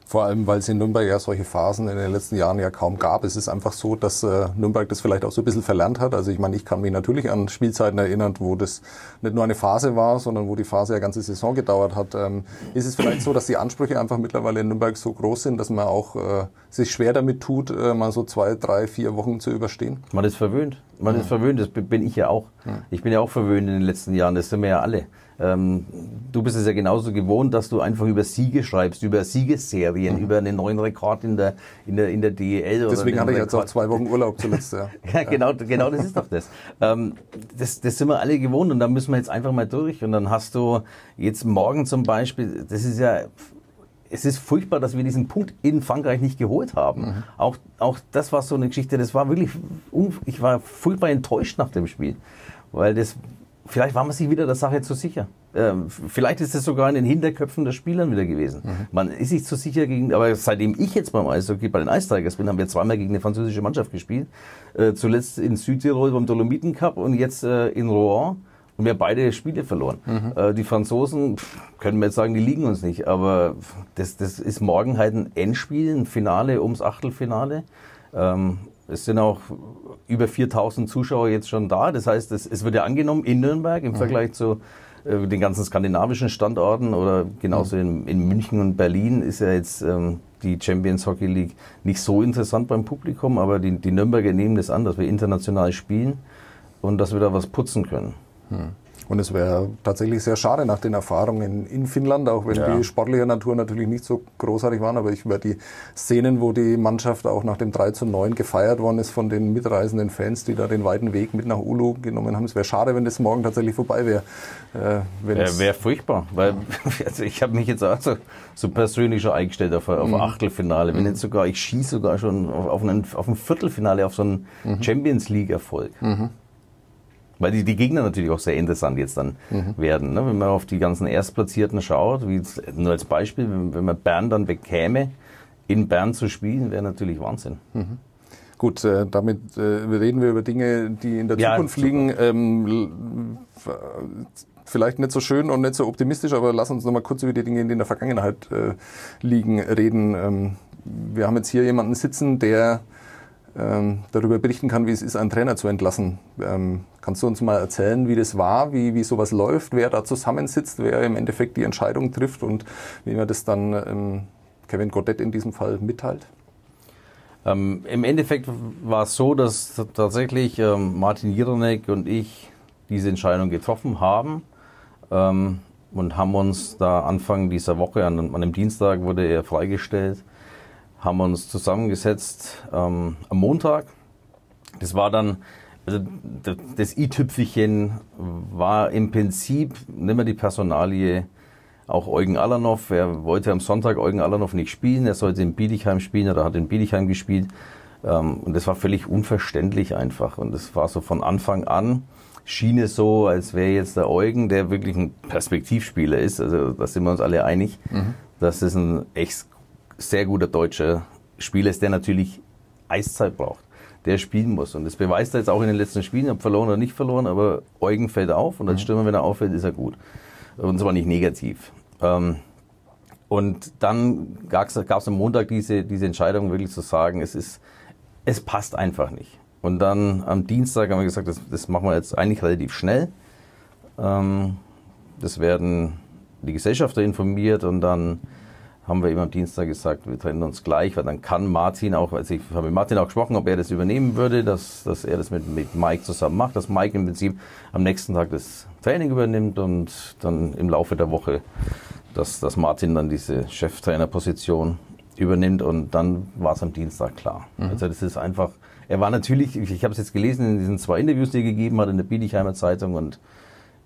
Vor allem, weil es in Nürnberg ja solche Phasen in den letzten Jahren ja kaum gab. Es ist einfach so, dass äh, Nürnberg das vielleicht auch so ein bisschen verlernt hat. Also ich meine, ich kann mich natürlich an Spielzeiten erinnern, wo das nicht nur eine Phase war, sondern wo die Phase ja ganze Saison gedauert hat. Ähm, ist es vielleicht so, dass die Ansprüche einfach mittlerweile in Nürnberg so groß sind, dass man auch äh, sich schwer damit tut, äh, mal so zwei, drei, vier Wochen zu überstehen? Man ist verwöhnt. Man mhm. ist verwöhnt. Das bin ich ja auch. Mhm. Ich bin ja auch verwöhnt in den letzten Jahren. Das sind wir ja alle. Ähm, du bist es ja genauso gewohnt, dass du einfach über Siege schreibst, über Siegesserien, mhm. über einen neuen Rekord in der, in der, in der DEL. Deswegen hatte ich jetzt auch zwei Wochen Urlaub zuletzt, ja. *laughs* ja, genau, genau das ist doch das. Ähm, das. Das sind wir alle gewohnt und da müssen wir jetzt einfach mal durch. Und dann hast du jetzt morgen zum Beispiel, das ist ja, es ist furchtbar, dass wir diesen Punkt in Frankreich nicht geholt haben. Mhm. Auch, auch das war so eine Geschichte, das war wirklich, ich war furchtbar enttäuscht nach dem Spiel. Weil das vielleicht war man sich wieder der Sache zu sicher. Ähm, vielleicht ist es sogar in den Hinterköpfen der Spielern wieder gewesen. Mhm. Man ist sich zu sicher gegen, aber seitdem ich jetzt beim Eishockey bei den Ice Tigers bin, haben wir zweimal gegen eine französische Mannschaft gespielt. Äh, zuletzt in Südtirol beim Dolomiten Cup und jetzt äh, in Rouen. Und wir haben beide Spiele verloren. Mhm. Äh, die Franzosen, pff, können wir jetzt sagen, die liegen uns nicht. Aber das, das ist morgen halt ein Endspiel, ein Finale ums Achtelfinale. Ähm, es sind auch über 4000 Zuschauer jetzt schon da. Das heißt, es, es wird ja angenommen in Nürnberg im mhm. Vergleich zu äh, den ganzen skandinavischen Standorten oder genauso mhm. in, in, München und Berlin ist ja jetzt ähm, die Champions Hockey League nicht so interessant beim Publikum, aber die, die Nürnberger nehmen das an, dass wir international spielen und dass wir da was putzen können. Mhm. Und es wäre tatsächlich sehr schade nach den Erfahrungen in Finnland, auch wenn ja. die sportliche Natur natürlich nicht so großartig waren, aber ich über die Szenen, wo die Mannschaft auch nach dem 3 zu 9 gefeiert worden ist von den mitreisenden Fans, die da den weiten Weg mit nach Ulu genommen haben. Es wäre schade, wenn das morgen tatsächlich vorbei wäre. Äh, wäre wär furchtbar, weil *laughs* also ich habe mich jetzt auch so, so persönlich schon eingestellt auf, auf mhm. ein Achtelfinale, wenn mhm. nicht sogar, ich schieße sogar schon auf, auf, einen, auf ein Viertelfinale, auf so einen mhm. Champions League Erfolg. Mhm. Weil die, die Gegner natürlich auch sehr interessant jetzt dann mhm. werden. Ne? Wenn man auf die ganzen Erstplatzierten schaut, wie jetzt, nur als Beispiel, wenn, wenn man Bern dann bekäme, in Bern zu spielen, wäre natürlich Wahnsinn. Mhm. Gut, äh, damit äh, reden wir über Dinge, die in der ja, Zukunft liegen. Ähm, vielleicht nicht so schön und nicht so optimistisch, aber lass uns nochmal kurz über die Dinge, die in der Vergangenheit äh, liegen, reden. Ähm, wir haben jetzt hier jemanden sitzen, der ähm, darüber berichten kann, wie es ist, einen Trainer zu entlassen. Ähm, kannst du uns mal erzählen, wie das war, wie, wie sowas läuft, wer da zusammensitzt, wer im Endeffekt die Entscheidung trifft und wie man das dann ähm, Kevin Godet in diesem Fall mitteilt? Ähm, Im Endeffekt war es so, dass tatsächlich ähm, Martin Jironek und ich diese Entscheidung getroffen haben ähm, und haben uns da Anfang dieser Woche, an, an einem Dienstag wurde er freigestellt, haben uns zusammengesetzt ähm, am Montag das war dann, also das, das i-Tüpfelchen war im Prinzip nicht mehr die Personalie, auch Eugen Alanov, er wollte am Sonntag Eugen Alanov nicht spielen, er sollte in Bietigheim spielen oder hat in Bietigheim gespielt. Ähm, und das war völlig unverständlich einfach. Und das war so von Anfang an, schien es so, als wäre jetzt der Eugen, der wirklich ein Perspektivspieler ist, also da sind wir uns alle einig, mhm. dass es ein echt sehr guter deutscher Spieler ist, der natürlich Eiszeit braucht, der spielen muss. Und das beweist er jetzt auch in den letzten Spielen, ob verloren oder nicht verloren, aber Eugen fällt auf und als mhm. Stürmer, wenn er auffällt, ist er gut. Und zwar nicht negativ. Ähm, und dann gab es am Montag diese, diese Entscheidung, wirklich zu sagen, es ist, es passt einfach nicht. Und dann am Dienstag haben wir gesagt, das, das machen wir jetzt eigentlich relativ schnell. Ähm, das werden die Gesellschafter informiert und dann haben wir ihm am Dienstag gesagt, wir trennen uns gleich, weil dann kann Martin auch, also ich habe mit Martin auch gesprochen, ob er das übernehmen würde, dass, dass er das mit, mit Mike zusammen macht, dass Mike im Prinzip am nächsten Tag das Training übernimmt und dann im Laufe der Woche, dass, dass Martin dann diese Cheftrainerposition übernimmt und dann war es am Dienstag klar. Mhm. Also das ist einfach, er war natürlich, ich, ich habe es jetzt gelesen in diesen zwei Interviews, die er gegeben hat in der Biedigheimer Zeitung und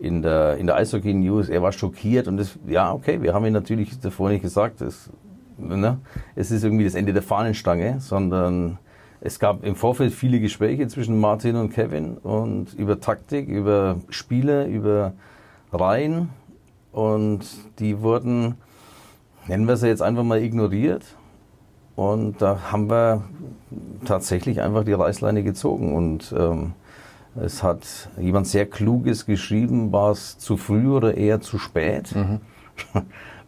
in der, in der Eishockey News, er war schockiert und das, ja, okay, wir haben ihn natürlich davor nicht gesagt, das, ne, es ist irgendwie das Ende der Fahnenstange, sondern es gab im Vorfeld viele Gespräche zwischen Martin und Kevin und über Taktik, über Spiele, über Reihen. Und die wurden, nennen wir sie jetzt einfach mal ignoriert. Und da haben wir tatsächlich einfach die Reißleine gezogen. Und ähm, es hat jemand sehr Kluges geschrieben, war es zu früh oder eher zu spät? Mhm. *laughs*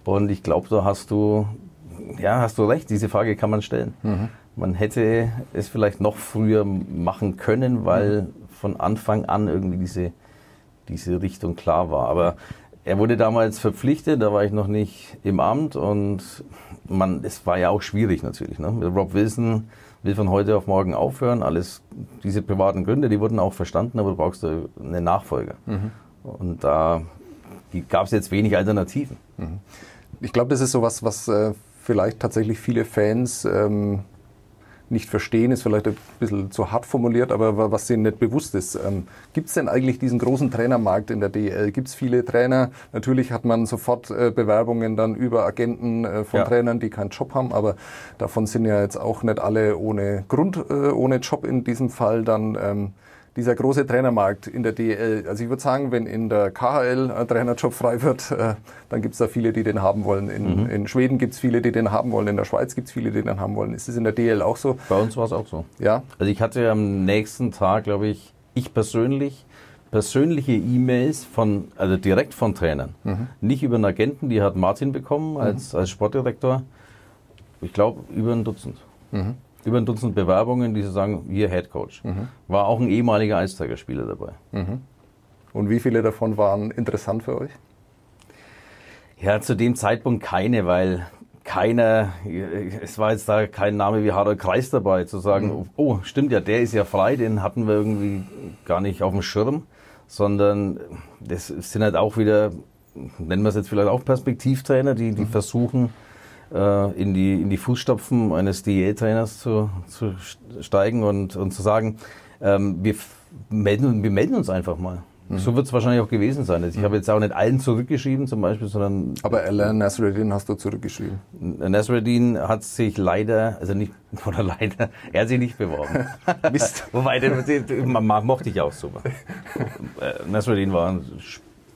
Und ich glaube, da hast du, ja, hast du recht, diese Frage kann man stellen. Mhm. Man hätte es vielleicht noch früher machen können, weil mhm. von Anfang an irgendwie diese, diese Richtung klar war. Aber er wurde damals verpflichtet, da war ich noch nicht im Amt und man, es war ja auch schwierig natürlich. Ne? Rob Wilson will von heute auf morgen aufhören. Alles, diese privaten Gründe, die wurden auch verstanden, aber du brauchst eine Nachfolger. Mhm. Und da gab es jetzt wenig Alternativen. Mhm. Ich glaube, das ist so was, was äh, vielleicht tatsächlich viele Fans ähm, nicht verstehen, ist vielleicht ein bisschen zu hart formuliert, aber was denen nicht bewusst ist. Ähm, Gibt es denn eigentlich diesen großen Trainermarkt in der DL? Gibt es viele Trainer? Natürlich hat man sofort äh, Bewerbungen dann über Agenten äh, von ja. Trainern, die keinen Job haben, aber davon sind ja jetzt auch nicht alle ohne Grund, äh, ohne Job in diesem Fall dann. Ähm, dieser große Trainermarkt in der DL. Also ich würde sagen, wenn in der KHL ein Trainerjob frei wird, äh, dann gibt es da viele, die den haben wollen. In, mhm. in Schweden gibt es viele, die den haben wollen. In der Schweiz gibt es viele, die den haben wollen. Ist es in der DL auch so? Bei uns war es auch so. Ja. Also ich hatte am nächsten Tag, glaube ich, ich persönlich persönliche E-Mails von, also direkt von Trainern. Mhm. Nicht über einen Agenten, die hat Martin bekommen als, mhm. als Sportdirektor. Ich glaube, über ein Dutzend. Mhm über ein Dutzend Bewerbungen, die sagen, hier Head Coach. Mhm. War auch ein ehemaliger Eisträgerspieler dabei. Mhm. Und wie viele davon waren interessant für euch? Ja, zu dem Zeitpunkt keine, weil keiner, es war jetzt da kein Name wie Harald Kreis dabei, zu sagen, mhm. oh, stimmt ja, der ist ja frei, den hatten wir irgendwie gar nicht auf dem Schirm, sondern das sind halt auch wieder, nennen wir es jetzt vielleicht auch Perspektivtrainer, die, die mhm. versuchen, in, die, in die Fußstapfen eines DEA-Trainers zu, zu steigen und, und zu sagen, ähm, wir, melden, wir melden uns einfach mal. Mhm. So wird es wahrscheinlich auch gewesen sein. Also ich mhm. habe jetzt auch nicht allen zurückgeschrieben, zum Beispiel, sondern. Aber Alan Nasreddin hast du zurückgeschrieben. Nasreddin hat sich leider, also nicht, *laughs* oder leider, er hat sich nicht beworben. *laughs* Mist. *laughs* Wobei, den, den, man mochte ich auch super. Äh, Nasreddin war ein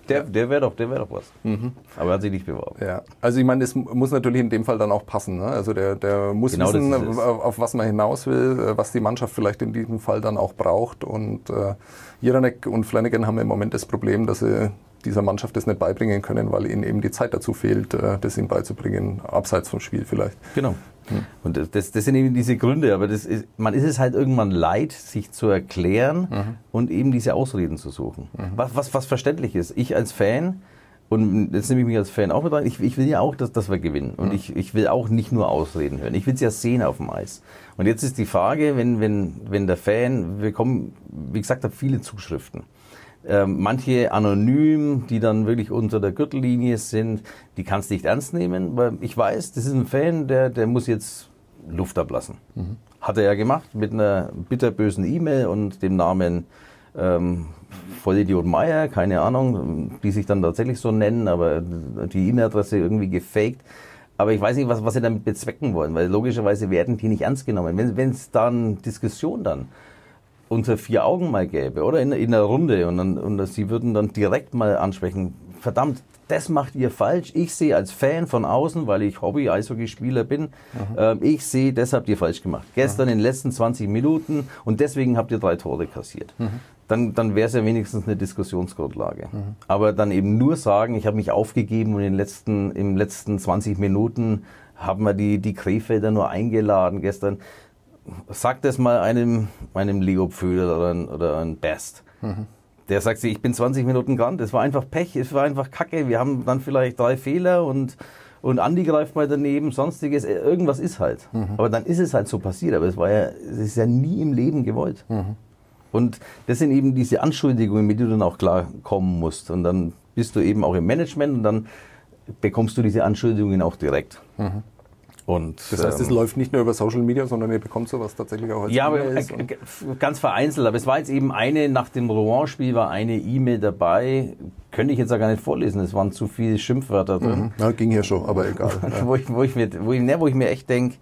der, der wäre doch, der wäre doch was. Mhm. Aber er hat sich nicht beworben. Ja. Also ich meine, das muss natürlich in dem Fall dann auch passen. Ne? Also der, der muss genau wissen, auf, auf, was man hinaus will, äh, was die Mannschaft vielleicht in diesem Fall dann auch braucht. Und äh, Jiranek und Flanagan haben im Moment das Problem, dass sie dieser Mannschaft das nicht beibringen können, weil ihnen eben die Zeit dazu fehlt, äh, das ihnen beizubringen, abseits vom Spiel vielleicht. Genau. Hm. Und das, das sind eben diese Gründe, aber ist, man ist es halt irgendwann leid, sich zu erklären mhm. und eben diese Ausreden zu suchen. Mhm. Was, was, was verständlich ist. Ich als Fan, und jetzt nehme ich mich als Fan auch mit rein, ich, ich will ja auch, dass, dass wir gewinnen. Und mhm. ich, ich will auch nicht nur Ausreden hören. Ich will es ja sehen auf dem Eis. Und jetzt ist die Frage, wenn, wenn, wenn der Fan, wir kommen, wie gesagt, habe viele Zuschriften. Ähm, manche anonym, die dann wirklich unter der Gürtellinie sind, die kannst du nicht ernst nehmen, weil ich weiß, das ist ein Fan, der, der muss jetzt Luft ablassen. Mhm. Hat er ja gemacht mit einer bitterbösen E-Mail und dem Namen ähm, Vollidiot Meier, keine Ahnung, die sich dann tatsächlich so nennen, aber die E-Mail-Adresse irgendwie gefaked. Aber ich weiß nicht, was, was sie damit bezwecken wollen, weil logischerweise werden die nicht ernst genommen. Wenn es dann Diskussion dann unter vier Augen mal gäbe, oder in, in einer Runde und, dann, und sie würden dann direkt mal ansprechen, verdammt, das macht ihr falsch. Ich sehe als Fan von außen, weil ich Hobby-Eishockeyspieler bin, äh, ich sehe, das habt ihr falsch gemacht. Gestern in den letzten 20 Minuten und deswegen habt ihr drei Tore kassiert. Dann, dann wäre es ja wenigstens eine Diskussionsgrundlage. Aber dann eben nur sagen, ich habe mich aufgegeben und in den letzten, im letzten 20 Minuten haben wir die, die Krefelder nur eingeladen gestern. Sag das mal einem, einem Leo Pföder oder ein, oder ein Best. Der sagt sich, ich bin 20 Minuten gerannt, es war einfach Pech, es war einfach Kacke, wir haben dann vielleicht drei Fehler und, und Andi greift mal daneben, sonstiges, äh, irgendwas ist halt. Aber dann ist es halt so passiert, aber es war ja, es ist ja nie im Leben gewollt. Und das sind eben diese Anschuldigungen, mit denen du dann auch klar kommen musst. Und dann bist du eben auch im Management und dann bekommst du diese Anschuldigungen auch direkt. Und, Das heißt, es ähm, läuft nicht nur über Social Media, sondern ihr bekommt sowas tatsächlich auch als ja, aber ganz vereinzelt. Aber es war jetzt eben eine, nach dem Rouen-Spiel war eine E-Mail dabei. Könnte ich jetzt ja gar nicht vorlesen. Es waren zu viele Schimpfwörter drin. Ja, ging ja schon, aber egal. *laughs* Wo, ich, wo, ich mir, wo, ich, ne, wo ich mir echt denke,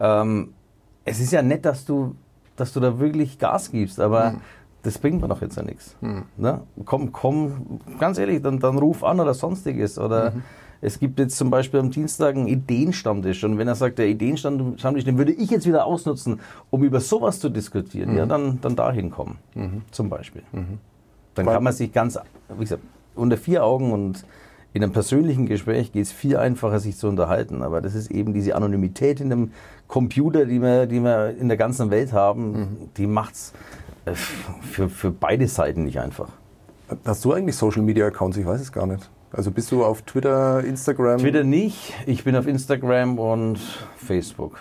ähm, es ist ja nett, dass du, dass du da wirklich Gas gibst, aber das bringt mir doch jetzt ja nichts. Ne? Komm, komm, ganz ehrlich, dann, dann ruf an oder sonstiges. Oder es gibt jetzt zum Beispiel am Dienstag einen Ideenstammtisch und wenn er sagt, der Ideenstammtisch, den würde ich jetzt wieder ausnutzen, um über sowas zu diskutieren, ja, dann, dann dahin kommen. Zum Beispiel. Dann Weil- kann man sich ganz, wie gesagt, unter vier Augen und in einem persönlichen Gespräch geht es viel einfacher, sich zu unterhalten. Aber das ist eben diese Anonymität in einem Computer, die wir, die wir in der ganzen Welt haben, die macht's äh, für, für beide Seiten nicht einfach. Hast du eigentlich Social Media Accounts? Ich weiß es gar nicht. Also bist du auf Twitter, Instagram? Twitter nicht, ich bin auf Instagram und Facebook.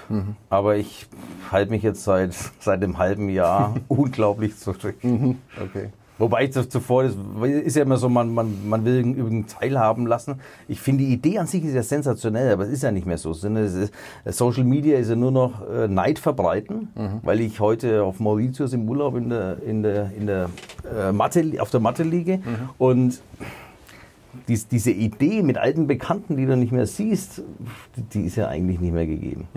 Aber ich halte mich jetzt seit, *laughs* seit einem halben Jahr *laughs* unglaublich zurück. Okay. Wobei ich zuvor, das ist ja immer so, man, man, man will irgendeinen teilhaben lassen. Ich finde, die Idee an sich ist ja sensationell, aber es ist ja nicht mehr so. Ist- Social Media ist ja nur noch äh, Neid verbreiten, weil ich heute auf Mauritius im Urlaub in der, in der, in der äh, Matte, auf der Matte liege und dies, diese Idee mit alten Bekannten, die du nicht mehr siehst, die, ist ja eigentlich nicht mehr gegeben.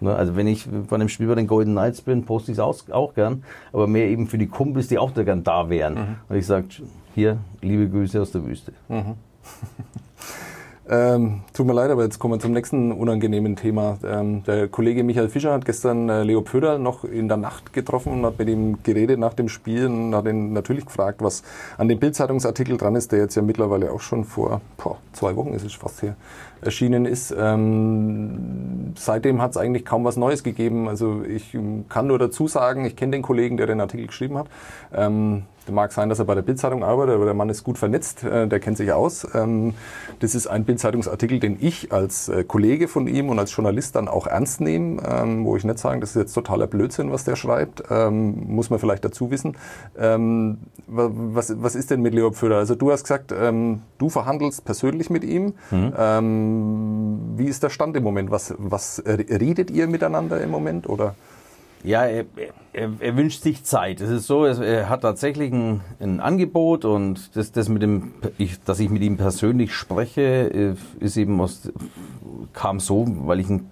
Ne, also wenn ich bei einem Spiel bei den Golden Knights bin, poste ich es auch, auch gern, aber mehr eben für die Kumpels, die auch da gern da wären. Und ich sage, hier, liebe Grüße aus der Wüste. *laughs* Ähm, tut mir leid, aber jetzt kommen wir zum nächsten unangenehmen Thema. Ähm, der Kollege Michael Fischer hat gestern äh, Leo Pöder noch in der Nacht getroffen und hat mit ihm geredet nach dem Spiel und hat ihn natürlich gefragt, was an dem Bildzeitungsartikel dran ist, der jetzt ja mittlerweile auch schon vor boah, zwei Wochen ist es fast her erschienen ist. Ähm, seitdem hat es eigentlich kaum was Neues gegeben. Also ich ähm, kann nur dazu sagen, ich kenne den Kollegen, der den Artikel geschrieben hat. Ähm, mag sein, dass er bei der Bildzeitung arbeitet, aber der Mann ist gut vernetzt, äh, der kennt sich aus. Ähm, das ist ein Bildzeitungsartikel, den ich als äh, Kollege von ihm und als Journalist dann auch ernst nehme, ähm, wo ich nicht sagen, das ist jetzt totaler Blödsinn, was der schreibt, ähm, muss man vielleicht dazu wissen. Wa- was, was ist denn mit Leo Pföder? Also du hast gesagt, du verhandelst persönlich mit ihm. Ähm, wie ist der Stand im Moment? Was, was äh, redet ihr miteinander im Moment? Oder? Ja, er, er, er wünscht sich Zeit. Es ist so, er hat tatsächlich ein, ein Angebot und das, das mit dem, ich, dass ich mit ihm persönlich spreche, äh, ist eben aus, kam so, weil ich einen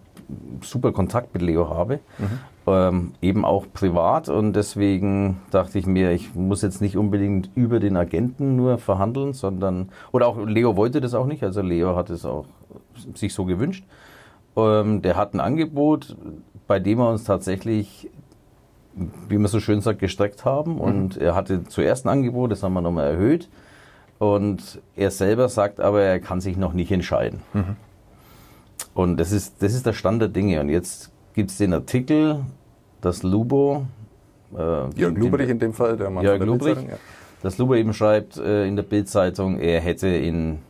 super Kontakt mit Leo habe, ähm, eben auch privat und deswegen dachte ich mir, ich muss jetzt nicht unbedingt über den Agenten nur verhandeln, sondern oder auch Leo wollte das auch nicht, also Leo hat es auch sich so gewünscht. Ähm, der hat ein Angebot, bei dem wir uns tatsächlich, wie man so schön sagt, gestreckt haben. Und er hatte zuerst ein Angebot, das haben wir nochmal erhöht. Und er selber sagt aber, er kann sich noch nicht entscheiden. Und das ist, das ist der Stand der Dinge. Und jetzt gibt es den Artikel, dass Lubo, äh, Jörg Luberich in dem Fall, der Mann Jörg der Lubrich, ja. dass Lubo eben schreibt äh, in der Bildzeitung, er hätte in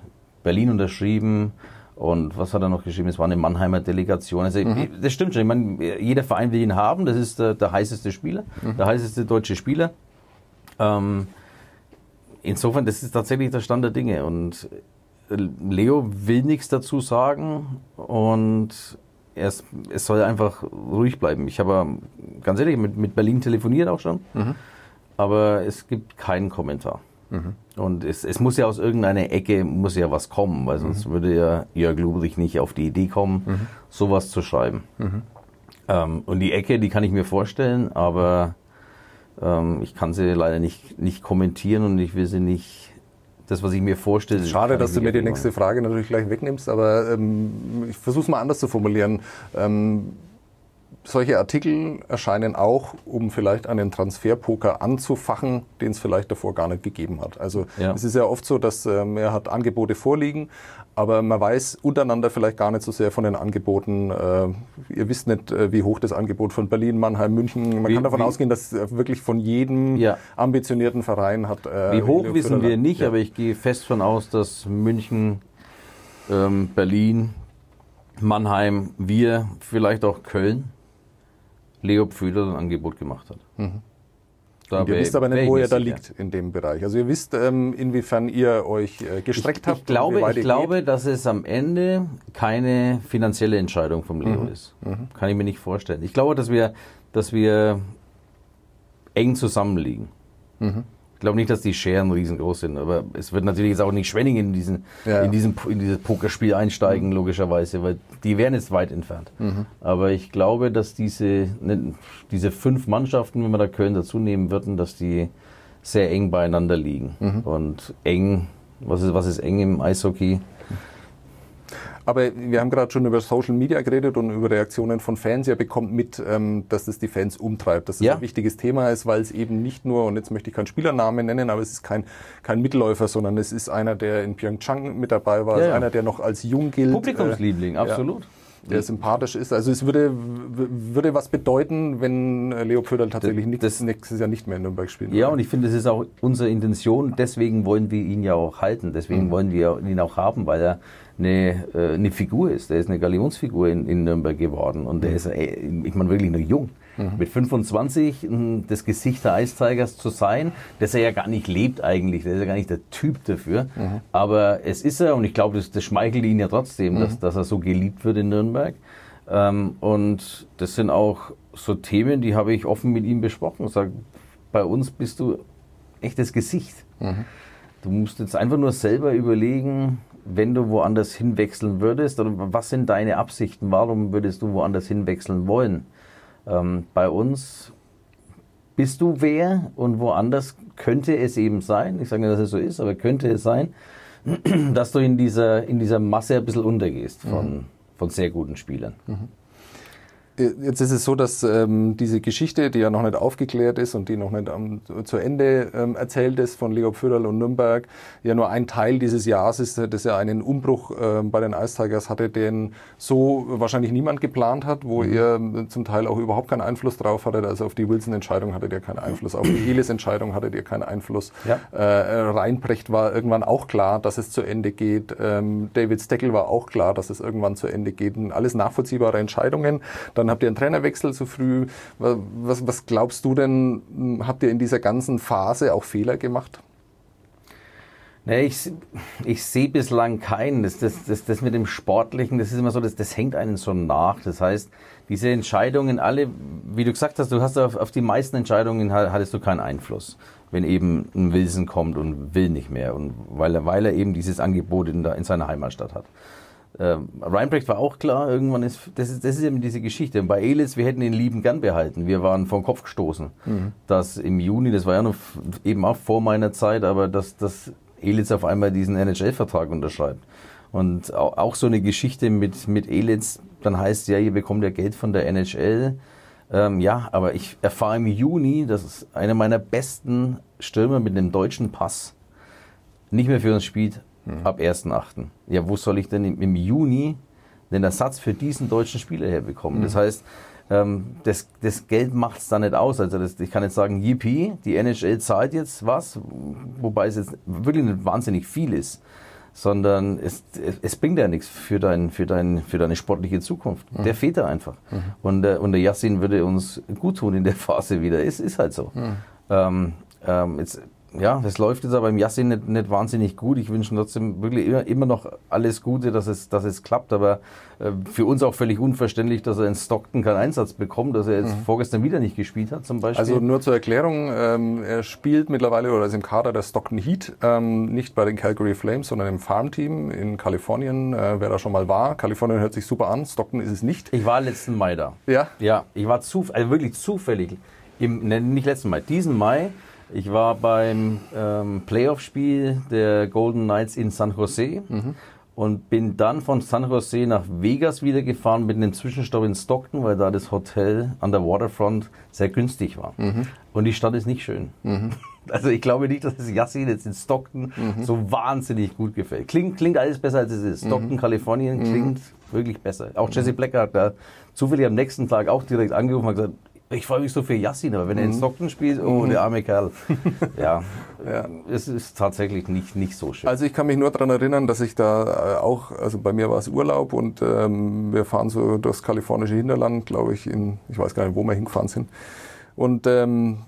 Berlin unterschrieben und was hat er noch geschrieben? Es war eine Mannheimer Delegation. Also das stimmt schon. Ich meine, jeder Verein will ihn haben. Das ist der, der heißeste Spieler, der heißeste deutsche Spieler. Ähm, insofern, das ist tatsächlich der Stand der Dinge. Und Leo will nichts dazu sagen und es, es soll einfach ruhig bleiben. Ich habe ganz ehrlich mit, mit Berlin telefoniert auch schon, aber es gibt keinen Kommentar. Und es, es muss ja aus irgendeiner Ecke muss ja was kommen, weil sonst würde ja Jörg Lublich nicht auf die Idee kommen, sowas zu schreiben. Ähm, und die Ecke, die kann ich mir vorstellen, aber ähm, ich kann sie leider nicht, nicht kommentieren und ich will sie nicht, das, was ich mir vorstelle. Schade, dass du mir die nächste Frage natürlich gleich wegnimmst, aber ähm, ich versuche es mal anders zu formulieren. Ähm, solche Artikel erscheinen auch, um vielleicht einen Transferpoker anzufachen, den es vielleicht davor gar nicht gegeben hat. Also Ja. es ist ja oft so, dass ähm, er hat Angebote vorliegen, aber man weiß untereinander vielleicht gar nicht so sehr von den Angeboten. Äh, ihr wisst nicht, äh, wie hoch das Angebot von Berlin, Mannheim, München. Man Wie- kann davon wie- ausgehen, dass äh, wirklich von jedem Ja. ambitionierten Verein hat. Äh, Wie hoch wissen wir nicht, Ja. aber ich gehe fest von aus, dass München, ähm, Berlin, Mannheim, wir, vielleicht auch Köln, Leo Pföder ein Angebot gemacht hat. Mhm. Und ihr wisst aber nicht, ich wo ihr da liegt in dem Bereich. Also ihr wisst, ähm, inwiefern ihr euch äh, gestreckt Ich, habt. ich glaube, ich glaube dass es am Ende keine finanzielle Entscheidung vom Mhm. Leo ist. Kann ich mir nicht vorstellen. Ich glaube, dass wir, dass wir eng zusammenliegen. Mhm. Ich glaube nicht, dass die Scheren riesengroß sind, aber es wird natürlich jetzt auch nicht Schwenningen in, diesen, Ja, in, diesen, in dieses Pokerspiel einsteigen, logischerweise, weil die wären jetzt weit entfernt. Mhm. Aber ich glaube, dass diese, ne, diese fünf Mannschaften, wenn wir da Köln dazu nehmen würden, dass die sehr eng beieinander liegen. Mhm. Und eng, was ist, was ist eng im Eishockey? Aber wir haben gerade schon über Social Media geredet und über Reaktionen von Fans. Ihr bekommt mit, ähm, dass es die Fans umtreibt, dass das Ja. ein wichtiges Thema ist, weil es eben nicht nur, und jetzt möchte ich keinen Spielernamen nennen, aber es ist kein, kein Mitläufer, sondern es ist einer, der in Pyeongchang mit dabei war, Ja, es ja. einer, der noch als jung gilt. Publikumsliebling, äh, absolut. Der sympathisch ist. Also es würde, würde was bedeuten, wenn Leo Pföderl tatsächlich Das- nächstes, Jahr nicht mehr in Nürnberg spielen Ja, und ich finde, das ist auch unsere Intention. Deswegen wollen wir ihn ja auch halten. Deswegen Mhm. wollen wir ihn auch haben, weil er eine, äh, eine Figur ist. Er ist eine Galionsfigur in, in Nürnberg geworden. Und Mhm. der ist, äh, ich meine, wirklich noch jung. Mit 25 mh, das Gesicht der Ice Tigers zu sein, das er ja gar nicht lebt eigentlich. Der ist ja gar nicht der Typ dafür. Mhm. Aber es ist er und ich glaube, das, das schmeichelt ihn ja trotzdem, Mhm. dass, dass er so geliebt wird in Nürnberg. Ähm, und das sind auch so Themen, die habe ich offen mit ihm besprochen. Ich sage, bei uns bist du echtes Gesicht. Du musst jetzt einfach nur selber überlegen, wenn du woanders hinwechseln würdest, oder was sind deine Absichten, warum würdest du woanders hinwechseln wollen? Ähm, bei uns bist du wer und woanders könnte es eben sein, ich sage nicht, dass es so ist, aber könnte es sein, *clears throat* dass du in dieser, in dieser Masse ein bisschen untergehst von, von sehr guten Spielern. Jetzt ist es so, dass ähm, diese Geschichte, die ja noch nicht aufgeklärt ist und die noch nicht am, zu Ende ähm, erzählt ist von Leo Pföderl und Nürnberg, ja nur ein Teil dieses Jahres ist, das ja einen Umbruch ähm, bei den Ice Tigers hatte, den so wahrscheinlich niemand geplant hat, wo ihr ähm, zum Teil auch überhaupt keinen Einfluss drauf hattet. Also auf die Wilson-Entscheidung hattet ihr keinen Einfluss, auf die Elis-Entscheidung hattet ihr keinen Einfluss. Ja. Äh, Reinprecht war irgendwann auch klar, dass es zu Ende geht. Ähm, David Steckel war auch klar, dass es irgendwann zu Ende geht. Und alles nachvollziehbare Entscheidungen. Dann habt ihr einen Trainerwechsel zu früh. Was, was, glaubst du denn, hm, habt ihr in dieser ganzen Phase auch Fehler gemacht? Nee, ich, ich sehe bislang keinen. Das, das, das, das mit dem Sportlichen, das ist immer so, das, das hängt einen so nach. Das heißt, diese Entscheidungen alle, wie du gesagt hast, du hast auf, auf die meisten Entscheidungen ha- hattest du keinen Einfluss. Wenn eben ein Wilson kommt und will nicht mehr und weil er, weil er eben dieses Angebot in, der, in seiner Heimatstadt hat. Ähm, Reinbrecht war auch klar, irgendwann ist, das ist, das ist eben diese Geschichte. Und bei Elis, wir hätten ihn lieben gern behalten. Wir waren vom Kopf gestoßen. Dass im Juni, das war ja noch eben auch vor meiner Zeit, aber dass, dass Elitz auf einmal diesen NHL-Vertrag unterschreibt. Und au- auch so eine Geschichte mit, mit Elitz, dann heißt ja, ihr bekommt ja Geld von der NHL. Ähm, ja, aber ich erfahre im Juni, dass einer meiner besten Stürmer mit einem deutschen Pass nicht mehr für uns spielt ab 1.8. Ja, wo soll ich denn im, Juni den Ersatz für diesen deutschen Spieler herbekommen? Das heißt, ähm, das, das Geld macht es da nicht aus. Also das, ich kann jetzt sagen, yippie, die NHL zahlt jetzt was, wobei es jetzt wirklich nicht wahnsinnig viel ist, sondern es, es, bringt ja nichts für, dein, für, dein, für deine sportliche Zukunft. Der fehlt da einfach. Und, äh, und der Yassin würde uns gut tun in der *laughs* Phase wieder. Es ist halt so. Ähm, ähm, jetzt ja, es läuft jetzt aber im Yassin nicht, nicht wahnsinnig gut. Ich wünsche trotzdem wirklich immer, immer noch alles Gute, dass es, dass es klappt. Aber äh, für uns auch völlig unverständlich, dass er in Stockton keinen Einsatz bekommt, dass er jetzt mhm. vorgestern wieder nicht gespielt hat zum Beispiel. Also nur zur Erklärung, ähm, er spielt mittlerweile oder ist im Kader der Stockton Heat, ähm, nicht bei den Calgary Flames, sondern im Farmteam in Kalifornien. Äh, wer da schon mal war, Kalifornien hört sich super an, Stockton ist es nicht. Ich war letzten Mai da. Ja? Ja, ich war zu, also wirklich zufällig, im, ne, nicht letzten Mai, diesen Mai ich war beim ähm, Playoff-Spiel der Golden Knights in San Jose mhm. und bin dann von San Jose nach Vegas wieder gefahren mit einem Zwischenstopp in Stockton, weil da das Hotel an der Waterfront sehr günstig war. Mhm. Und die Stadt ist nicht schön. Mhm. *laughs* Also ich glaube nicht, dass es Yassin jetzt in Stockton mhm. so wahnsinnig gut gefällt. Klingt, klingt alles besser als es ist. Stockton, mhm. Kalifornien mhm. klingt wirklich besser. Auch Jesse Blacker hat da zufällig am nächsten Tag auch direkt angerufen und gesagt, ich freue mich so für Yassin, aber wenn er in mhm. Stockton spielt, oh, der arme Kerl. *laughs* Ja, ja, es ist tatsächlich nicht, nicht so schön. Also ich kann mich nur daran erinnern, dass ich da äh, auch, also bei mir war es Urlaub und ähm, wir fahren so durchs kalifornische Hinterland, glaube ich, in, ich weiß gar nicht, wo wir hingefahren sind. Und ähm,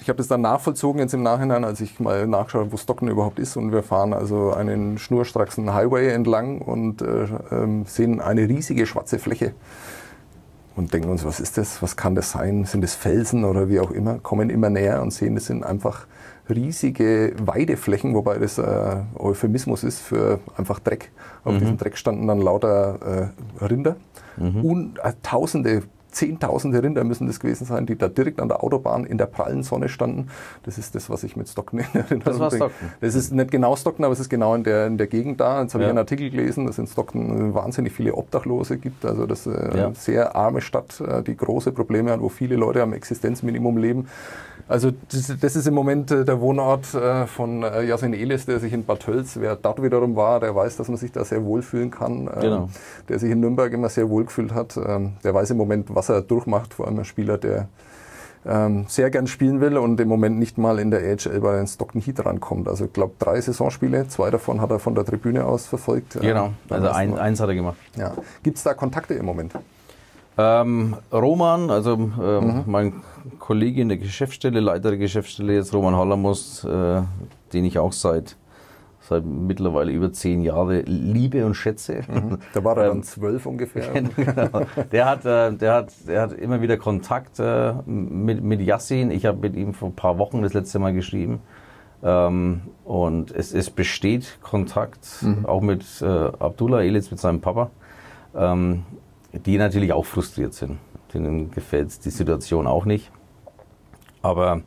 ich habe das dann nachvollzogen jetzt im Nachhinein, als ich mal nachgeschaut habe, wo Stockton überhaupt ist. Und wir fahren also einen schnurstracks Highway entlang und äh, äh, sehen eine riesige schwarze Fläche und denken uns, was ist das, was kann das sein, sind es Felsen oder wie auch immer, kommen immer näher und sehen, das sind einfach riesige Weideflächen, wobei das äh, Euphemismus ist für einfach Dreck. Auf mhm. diesem Dreck standen dann lauter äh, Rinder mhm. und äh, tausende Zehntausende Rinder müssen das gewesen sein, die da direkt an der Autobahn in der prallen Sonne standen. Das ist das, was ich mit Stockton in Erinnerung Das war Stockton. Das ist nicht genau Stockton, aber es ist genau in der, in der Gegend da. Jetzt habe ja. ich einen Artikel gelesen, dass in Stockton wahnsinnig viele Obdachlose gibt. Also das ist eine ja. sehr arme Stadt, äh, die große Probleme hat, wo viele Leute am Existenzminimum leben. Also das, das, ist im Moment äh, der Wohnort äh, von Yasin Elis, der sich in Bad Tölz, wer dort wiederum war, der weiß, dass man sich da sehr wohlfühlen kann. Ähm, genau. Der sich in Nürnberg immer sehr wohlgefühlt hat. Ähm, der weiß im Moment, was er durchmacht, vor allem ein Spieler, der ähm, sehr gern spielen will und im Moment nicht mal in der AHL bei den Stockton Heat rankommt. Also ich glaube drei Saisonspiele, zwei davon hat er von der Tribüne aus verfolgt. Genau, also ein, eins hat er gemacht. Ja. Gibt es da Kontakte im Moment? Ähm, Roman, also ähm, mhm. mein Kollege in der Geschäftsstelle, Leiter der Geschäftsstelle jetzt, Roman Hallermus, äh, den ich auch seit seit mittlerweile über zehn Jahren liebe und schätze. Mhm. Da war er dann ähm, zwölf ungefähr. *laughs* genau. Der hat, äh, der hat, der hat immer wieder Kontakt äh, mit, mit Yassin. Ich habe mit ihm vor ein paar Wochen das letzte Mal geschrieben. Ähm, und es, es besteht Kontakt, mhm. auch mit äh, Abdullah Elitz, mit seinem Papa, ähm, die natürlich auch frustriert sind. Denen gefällt die Situation auch nicht. Aber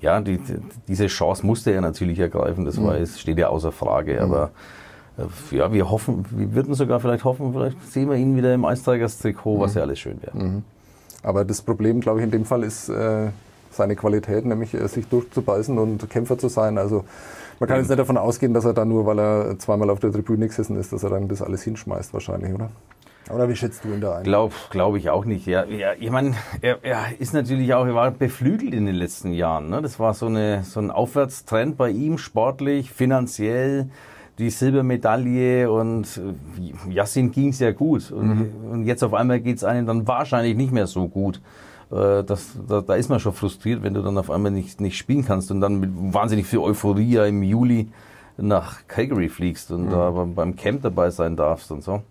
ja, die, diese Chance musste er natürlich ergreifen, das mhm. war, es steht ja außer Frage. Mhm. Aber äh, ja, wir hoffen, wir würden sogar vielleicht hoffen, vielleicht sehen wir ihn wieder im Eisträgers-Trikot, was mhm. ja alles schön wäre. Aber das Problem, glaube ich, in dem Fall ist äh, seine Qualität, nämlich äh, sich durchzubeißen und Kämpfer zu sein. Also man kann jetzt nicht davon ausgehen, dass er dann nur, weil er zweimal auf der Tribüne gesessen ist, dass er dann das alles hinschmeißt wahrscheinlich, oder? Oder wie schätzt du ihn da ein? Glaube glaub ich auch nicht. Ja, ja ich meine, er, er, ist natürlich auch, er war beflügelt in den letzten Jahren. Ne? Das war so, eine, so ein Aufwärtstrend bei ihm, sportlich, finanziell. Die Silbermedaille und äh, Yassin ging es ja gut. Und, mhm. und jetzt auf einmal geht es einem dann wahrscheinlich nicht mehr so gut. Äh, das, da, da ist man schon frustriert, wenn du dann auf einmal nicht, nicht spielen kannst und dann mit wahnsinnig viel Euphorie im Juli nach Calgary fliegst und mhm. da beim Camp dabei sein darfst und so.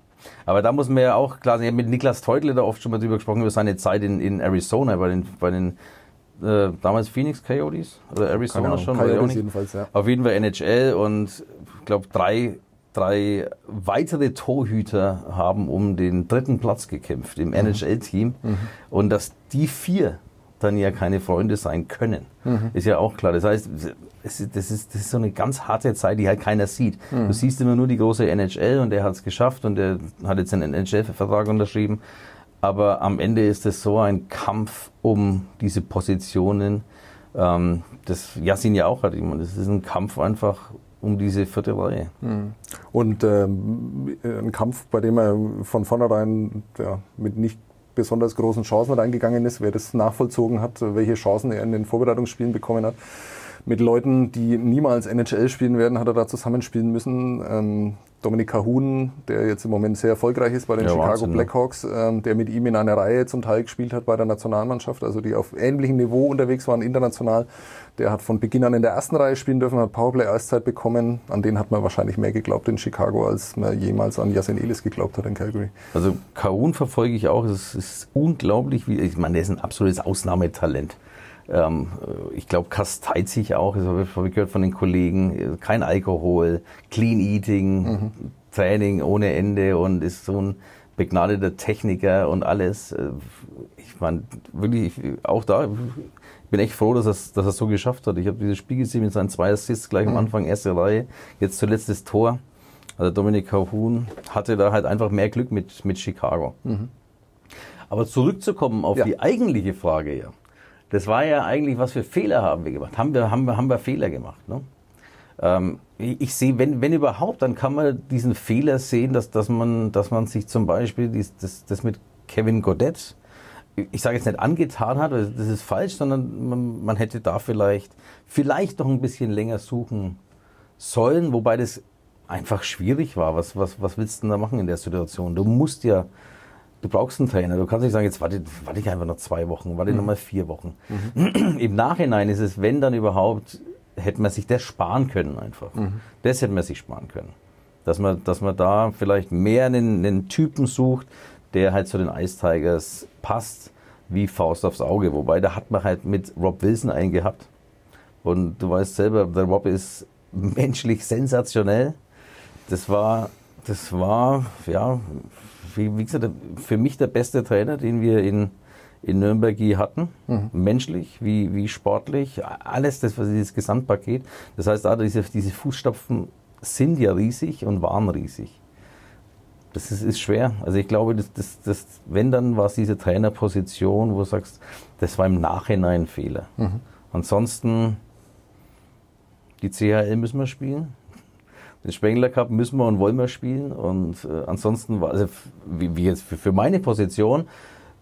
Aber da muss man ja auch klar sein, ich habe mit Niklas Teutle da oft schon mal drüber gesprochen, über seine Zeit in, in Arizona, bei den, bei den äh, damals Phoenix Coyotes oder Arizona Ahnung, schon. Coyotes jedenfalls, ja. Auf jeden Fall NHL und ich glaube drei, drei weitere Torhüter haben um den dritten Platz gekämpft im mhm. NHL-Team. Mhm. Und dass die vier dann ja keine Freunde sein können, mhm. ist ja auch klar. Das heißt, das ist, das, ist, so eine ganz harte Zeit, die halt keiner sieht. Mhm. Du siehst immer nur die große NHL und der hat es geschafft und der hat jetzt einen NHL-Vertrag unterschrieben. Aber am Ende ist es so ein Kampf um diese Positionen, ähm, das Yassin ja auch hat. Das ist ein Kampf einfach um diese vierte Reihe. Mhm. Und ähm, ein Kampf, bei dem er von vornherein ja, mit nicht besonders großen Chancen reingegangen ist, wer das nachvollzogen hat, welche Chancen er in den Vorbereitungsspielen bekommen hat mit Leuten, die niemals NHL spielen werden, hat er da zusammenspielen müssen. Ähm, Dominik Cahun, der jetzt im Moment sehr erfolgreich ist bei den Ja, Chicago Wahnsinn, ne? Blackhawks, ähm, der mit ihm in einer Reihe zum Teil gespielt hat bei der Nationalmannschaft, also die auf ähnlichem Niveau unterwegs waren international. Der hat von Beginn an in der ersten Reihe spielen dürfen, hat Powerplay-Eiszeit bekommen. An den hat man wahrscheinlich mehr geglaubt in Chicago, als man jemals an Jasen Elis geglaubt hat in Calgary. Also Kaun verfolge ich auch. Es ist unglaublich, wie ich meine, der ist ein absolutes Ausnahmetalent. Ähm, ich glaube, kasteit sich auch, das habe ich habe ich gehört von den Kollegen, kein Alkohol, Clean Eating, Training ohne Ende und ist so ein begnadeter Techniker und alles. Äh, Ich meine, wirklich, ich- auch da, ich bin echt froh, dass er es dass so geschafft hat. Ich habe dieses Spiel gesehen mit seinen zwei Assists gleich am Anfang, erste Reihe, jetzt zuletzt das Tor. Also Dominik Calhoun hatte da halt einfach mehr Glück mit, mit Chicago. Aber zurückzukommen auf Ja. die eigentliche Frage ja. Das war ja eigentlich, was für Fehler haben wir gemacht? Haben wir, haben wir, haben wir Fehler gemacht? Ne? Ähm, ich, sehe, wenn, wenn überhaupt, dann kann man diesen Fehler sehen, dass, dass, man, dass man sich zum Beispiel dies, das, das mit Kevin Goddett, ich sage jetzt nicht angetan hat, das ist falsch, sondern man, man hätte da vielleicht, vielleicht noch ein bisschen länger suchen sollen, wobei das einfach schwierig war. Was, was, was willst du denn da machen in der Situation? Du musst ja, du brauchst einen Trainer. Du kannst nicht sagen, jetzt warte, warte ich einfach noch zwei Wochen, warte noch mal vier Wochen. *clears throat* Im Nachhinein ist es, wenn dann überhaupt, hätte man sich das sparen können einfach. Das hätte man sich sparen können. Dass man, dass man da vielleicht mehr einen, einen Typen sucht, der halt zu den Ice Tigers passt, wie Faust aufs Auge. Wobei, da hat man halt mit Rob Wilson einen gehabt. Und du weißt selber, der Rob ist menschlich sensationell. Das war, das war, ja, wie, wie gesagt, für mich der beste Trainer, den wir in, in Nürnberg je hatten. Menschlich, wie, wie sportlich, alles das, was dieses Gesamtpaket. Das heißt, da diese, diese Fußstapfen sind ja riesig und waren riesig. Das ist, ist schwer. Also ich glaube, das, das, das, wenn dann war es diese Trainerposition, wo du sagst, das war im Nachhinein ein Fehler. Ansonsten, die CHL müssen wir spielen. Den Spengler Cup müssen wir und wollen wir spielen. Und äh, ansonsten war, also wie, wie jetzt für, für meine Position,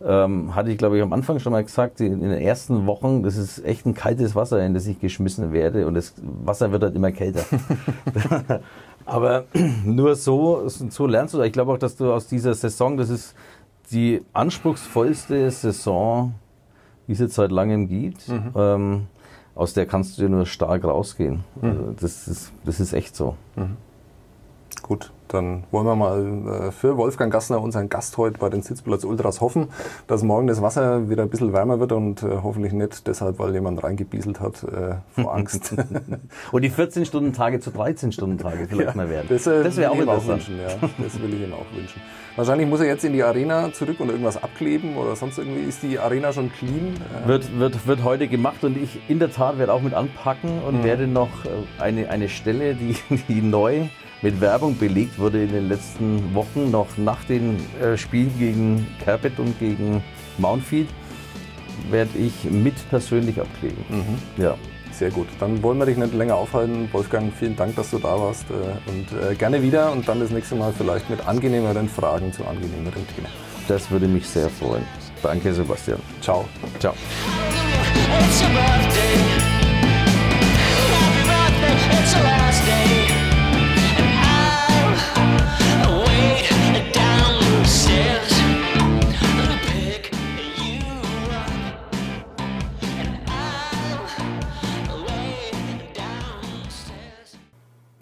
ähm, hatte ich glaube ich am Anfang schon mal gesagt, in, in den ersten Wochen, das ist echt ein kaltes Wasser, in das ich geschmissen werde. Und das Wasser wird halt immer kälter. *laughs* *laughs* Aber *clears throat* nur so, so lernst du. Ich glaube auch, dass du aus dieser Saison, das ist die anspruchsvollste Saison, die es jetzt seit langem gibt. Ähm, aus der kannst du nur stark rausgehen. Also das, ist, das ist echt so. Gut, dann wollen wir mal äh, für Wolfgang Gassner, unseren Gast heute bei den Sitzplatz Ultras, hoffen, dass morgen das Wasser wieder ein bisschen wärmer wird und äh, hoffentlich nicht deshalb, weil jemand reingebieselt hat, äh, vor *laughs* Angst. *laughs* Und die 14-Stunden-Tage zu 13-Stunden-Tage vielleicht mal werden. Das, das wäre auch ihm interessant. wünschen, ja. Das will ich ihm auch wünschen. Wahrscheinlich muss er jetzt in die Arena zurück und irgendwas abkleben oder sonst irgendwie. Ist die Arena schon clean? Wird, wird, wird heute gemacht und ich in der Tat werde auch mit anpacken und werde noch eine, eine Stelle, die, *laughs* die neu mit Werbung belegt wurde in den letzten Wochen, noch nach den äh, Spielen gegen Carpet und gegen Mountfield, werde ich mit persönlich abkleben. Ja. Sehr gut. Dann wollen wir dich nicht länger aufhalten. Wolfgang, vielen Dank, dass du da warst. äh, Und äh, gerne wieder und dann das nächste Mal vielleicht mit angenehmeren Fragen zu angenehmeren Themen. Das würde mich sehr freuen. Danke, Sebastian. Ciao. Ciao. It's your birthday. Happy birthday, it's your last day.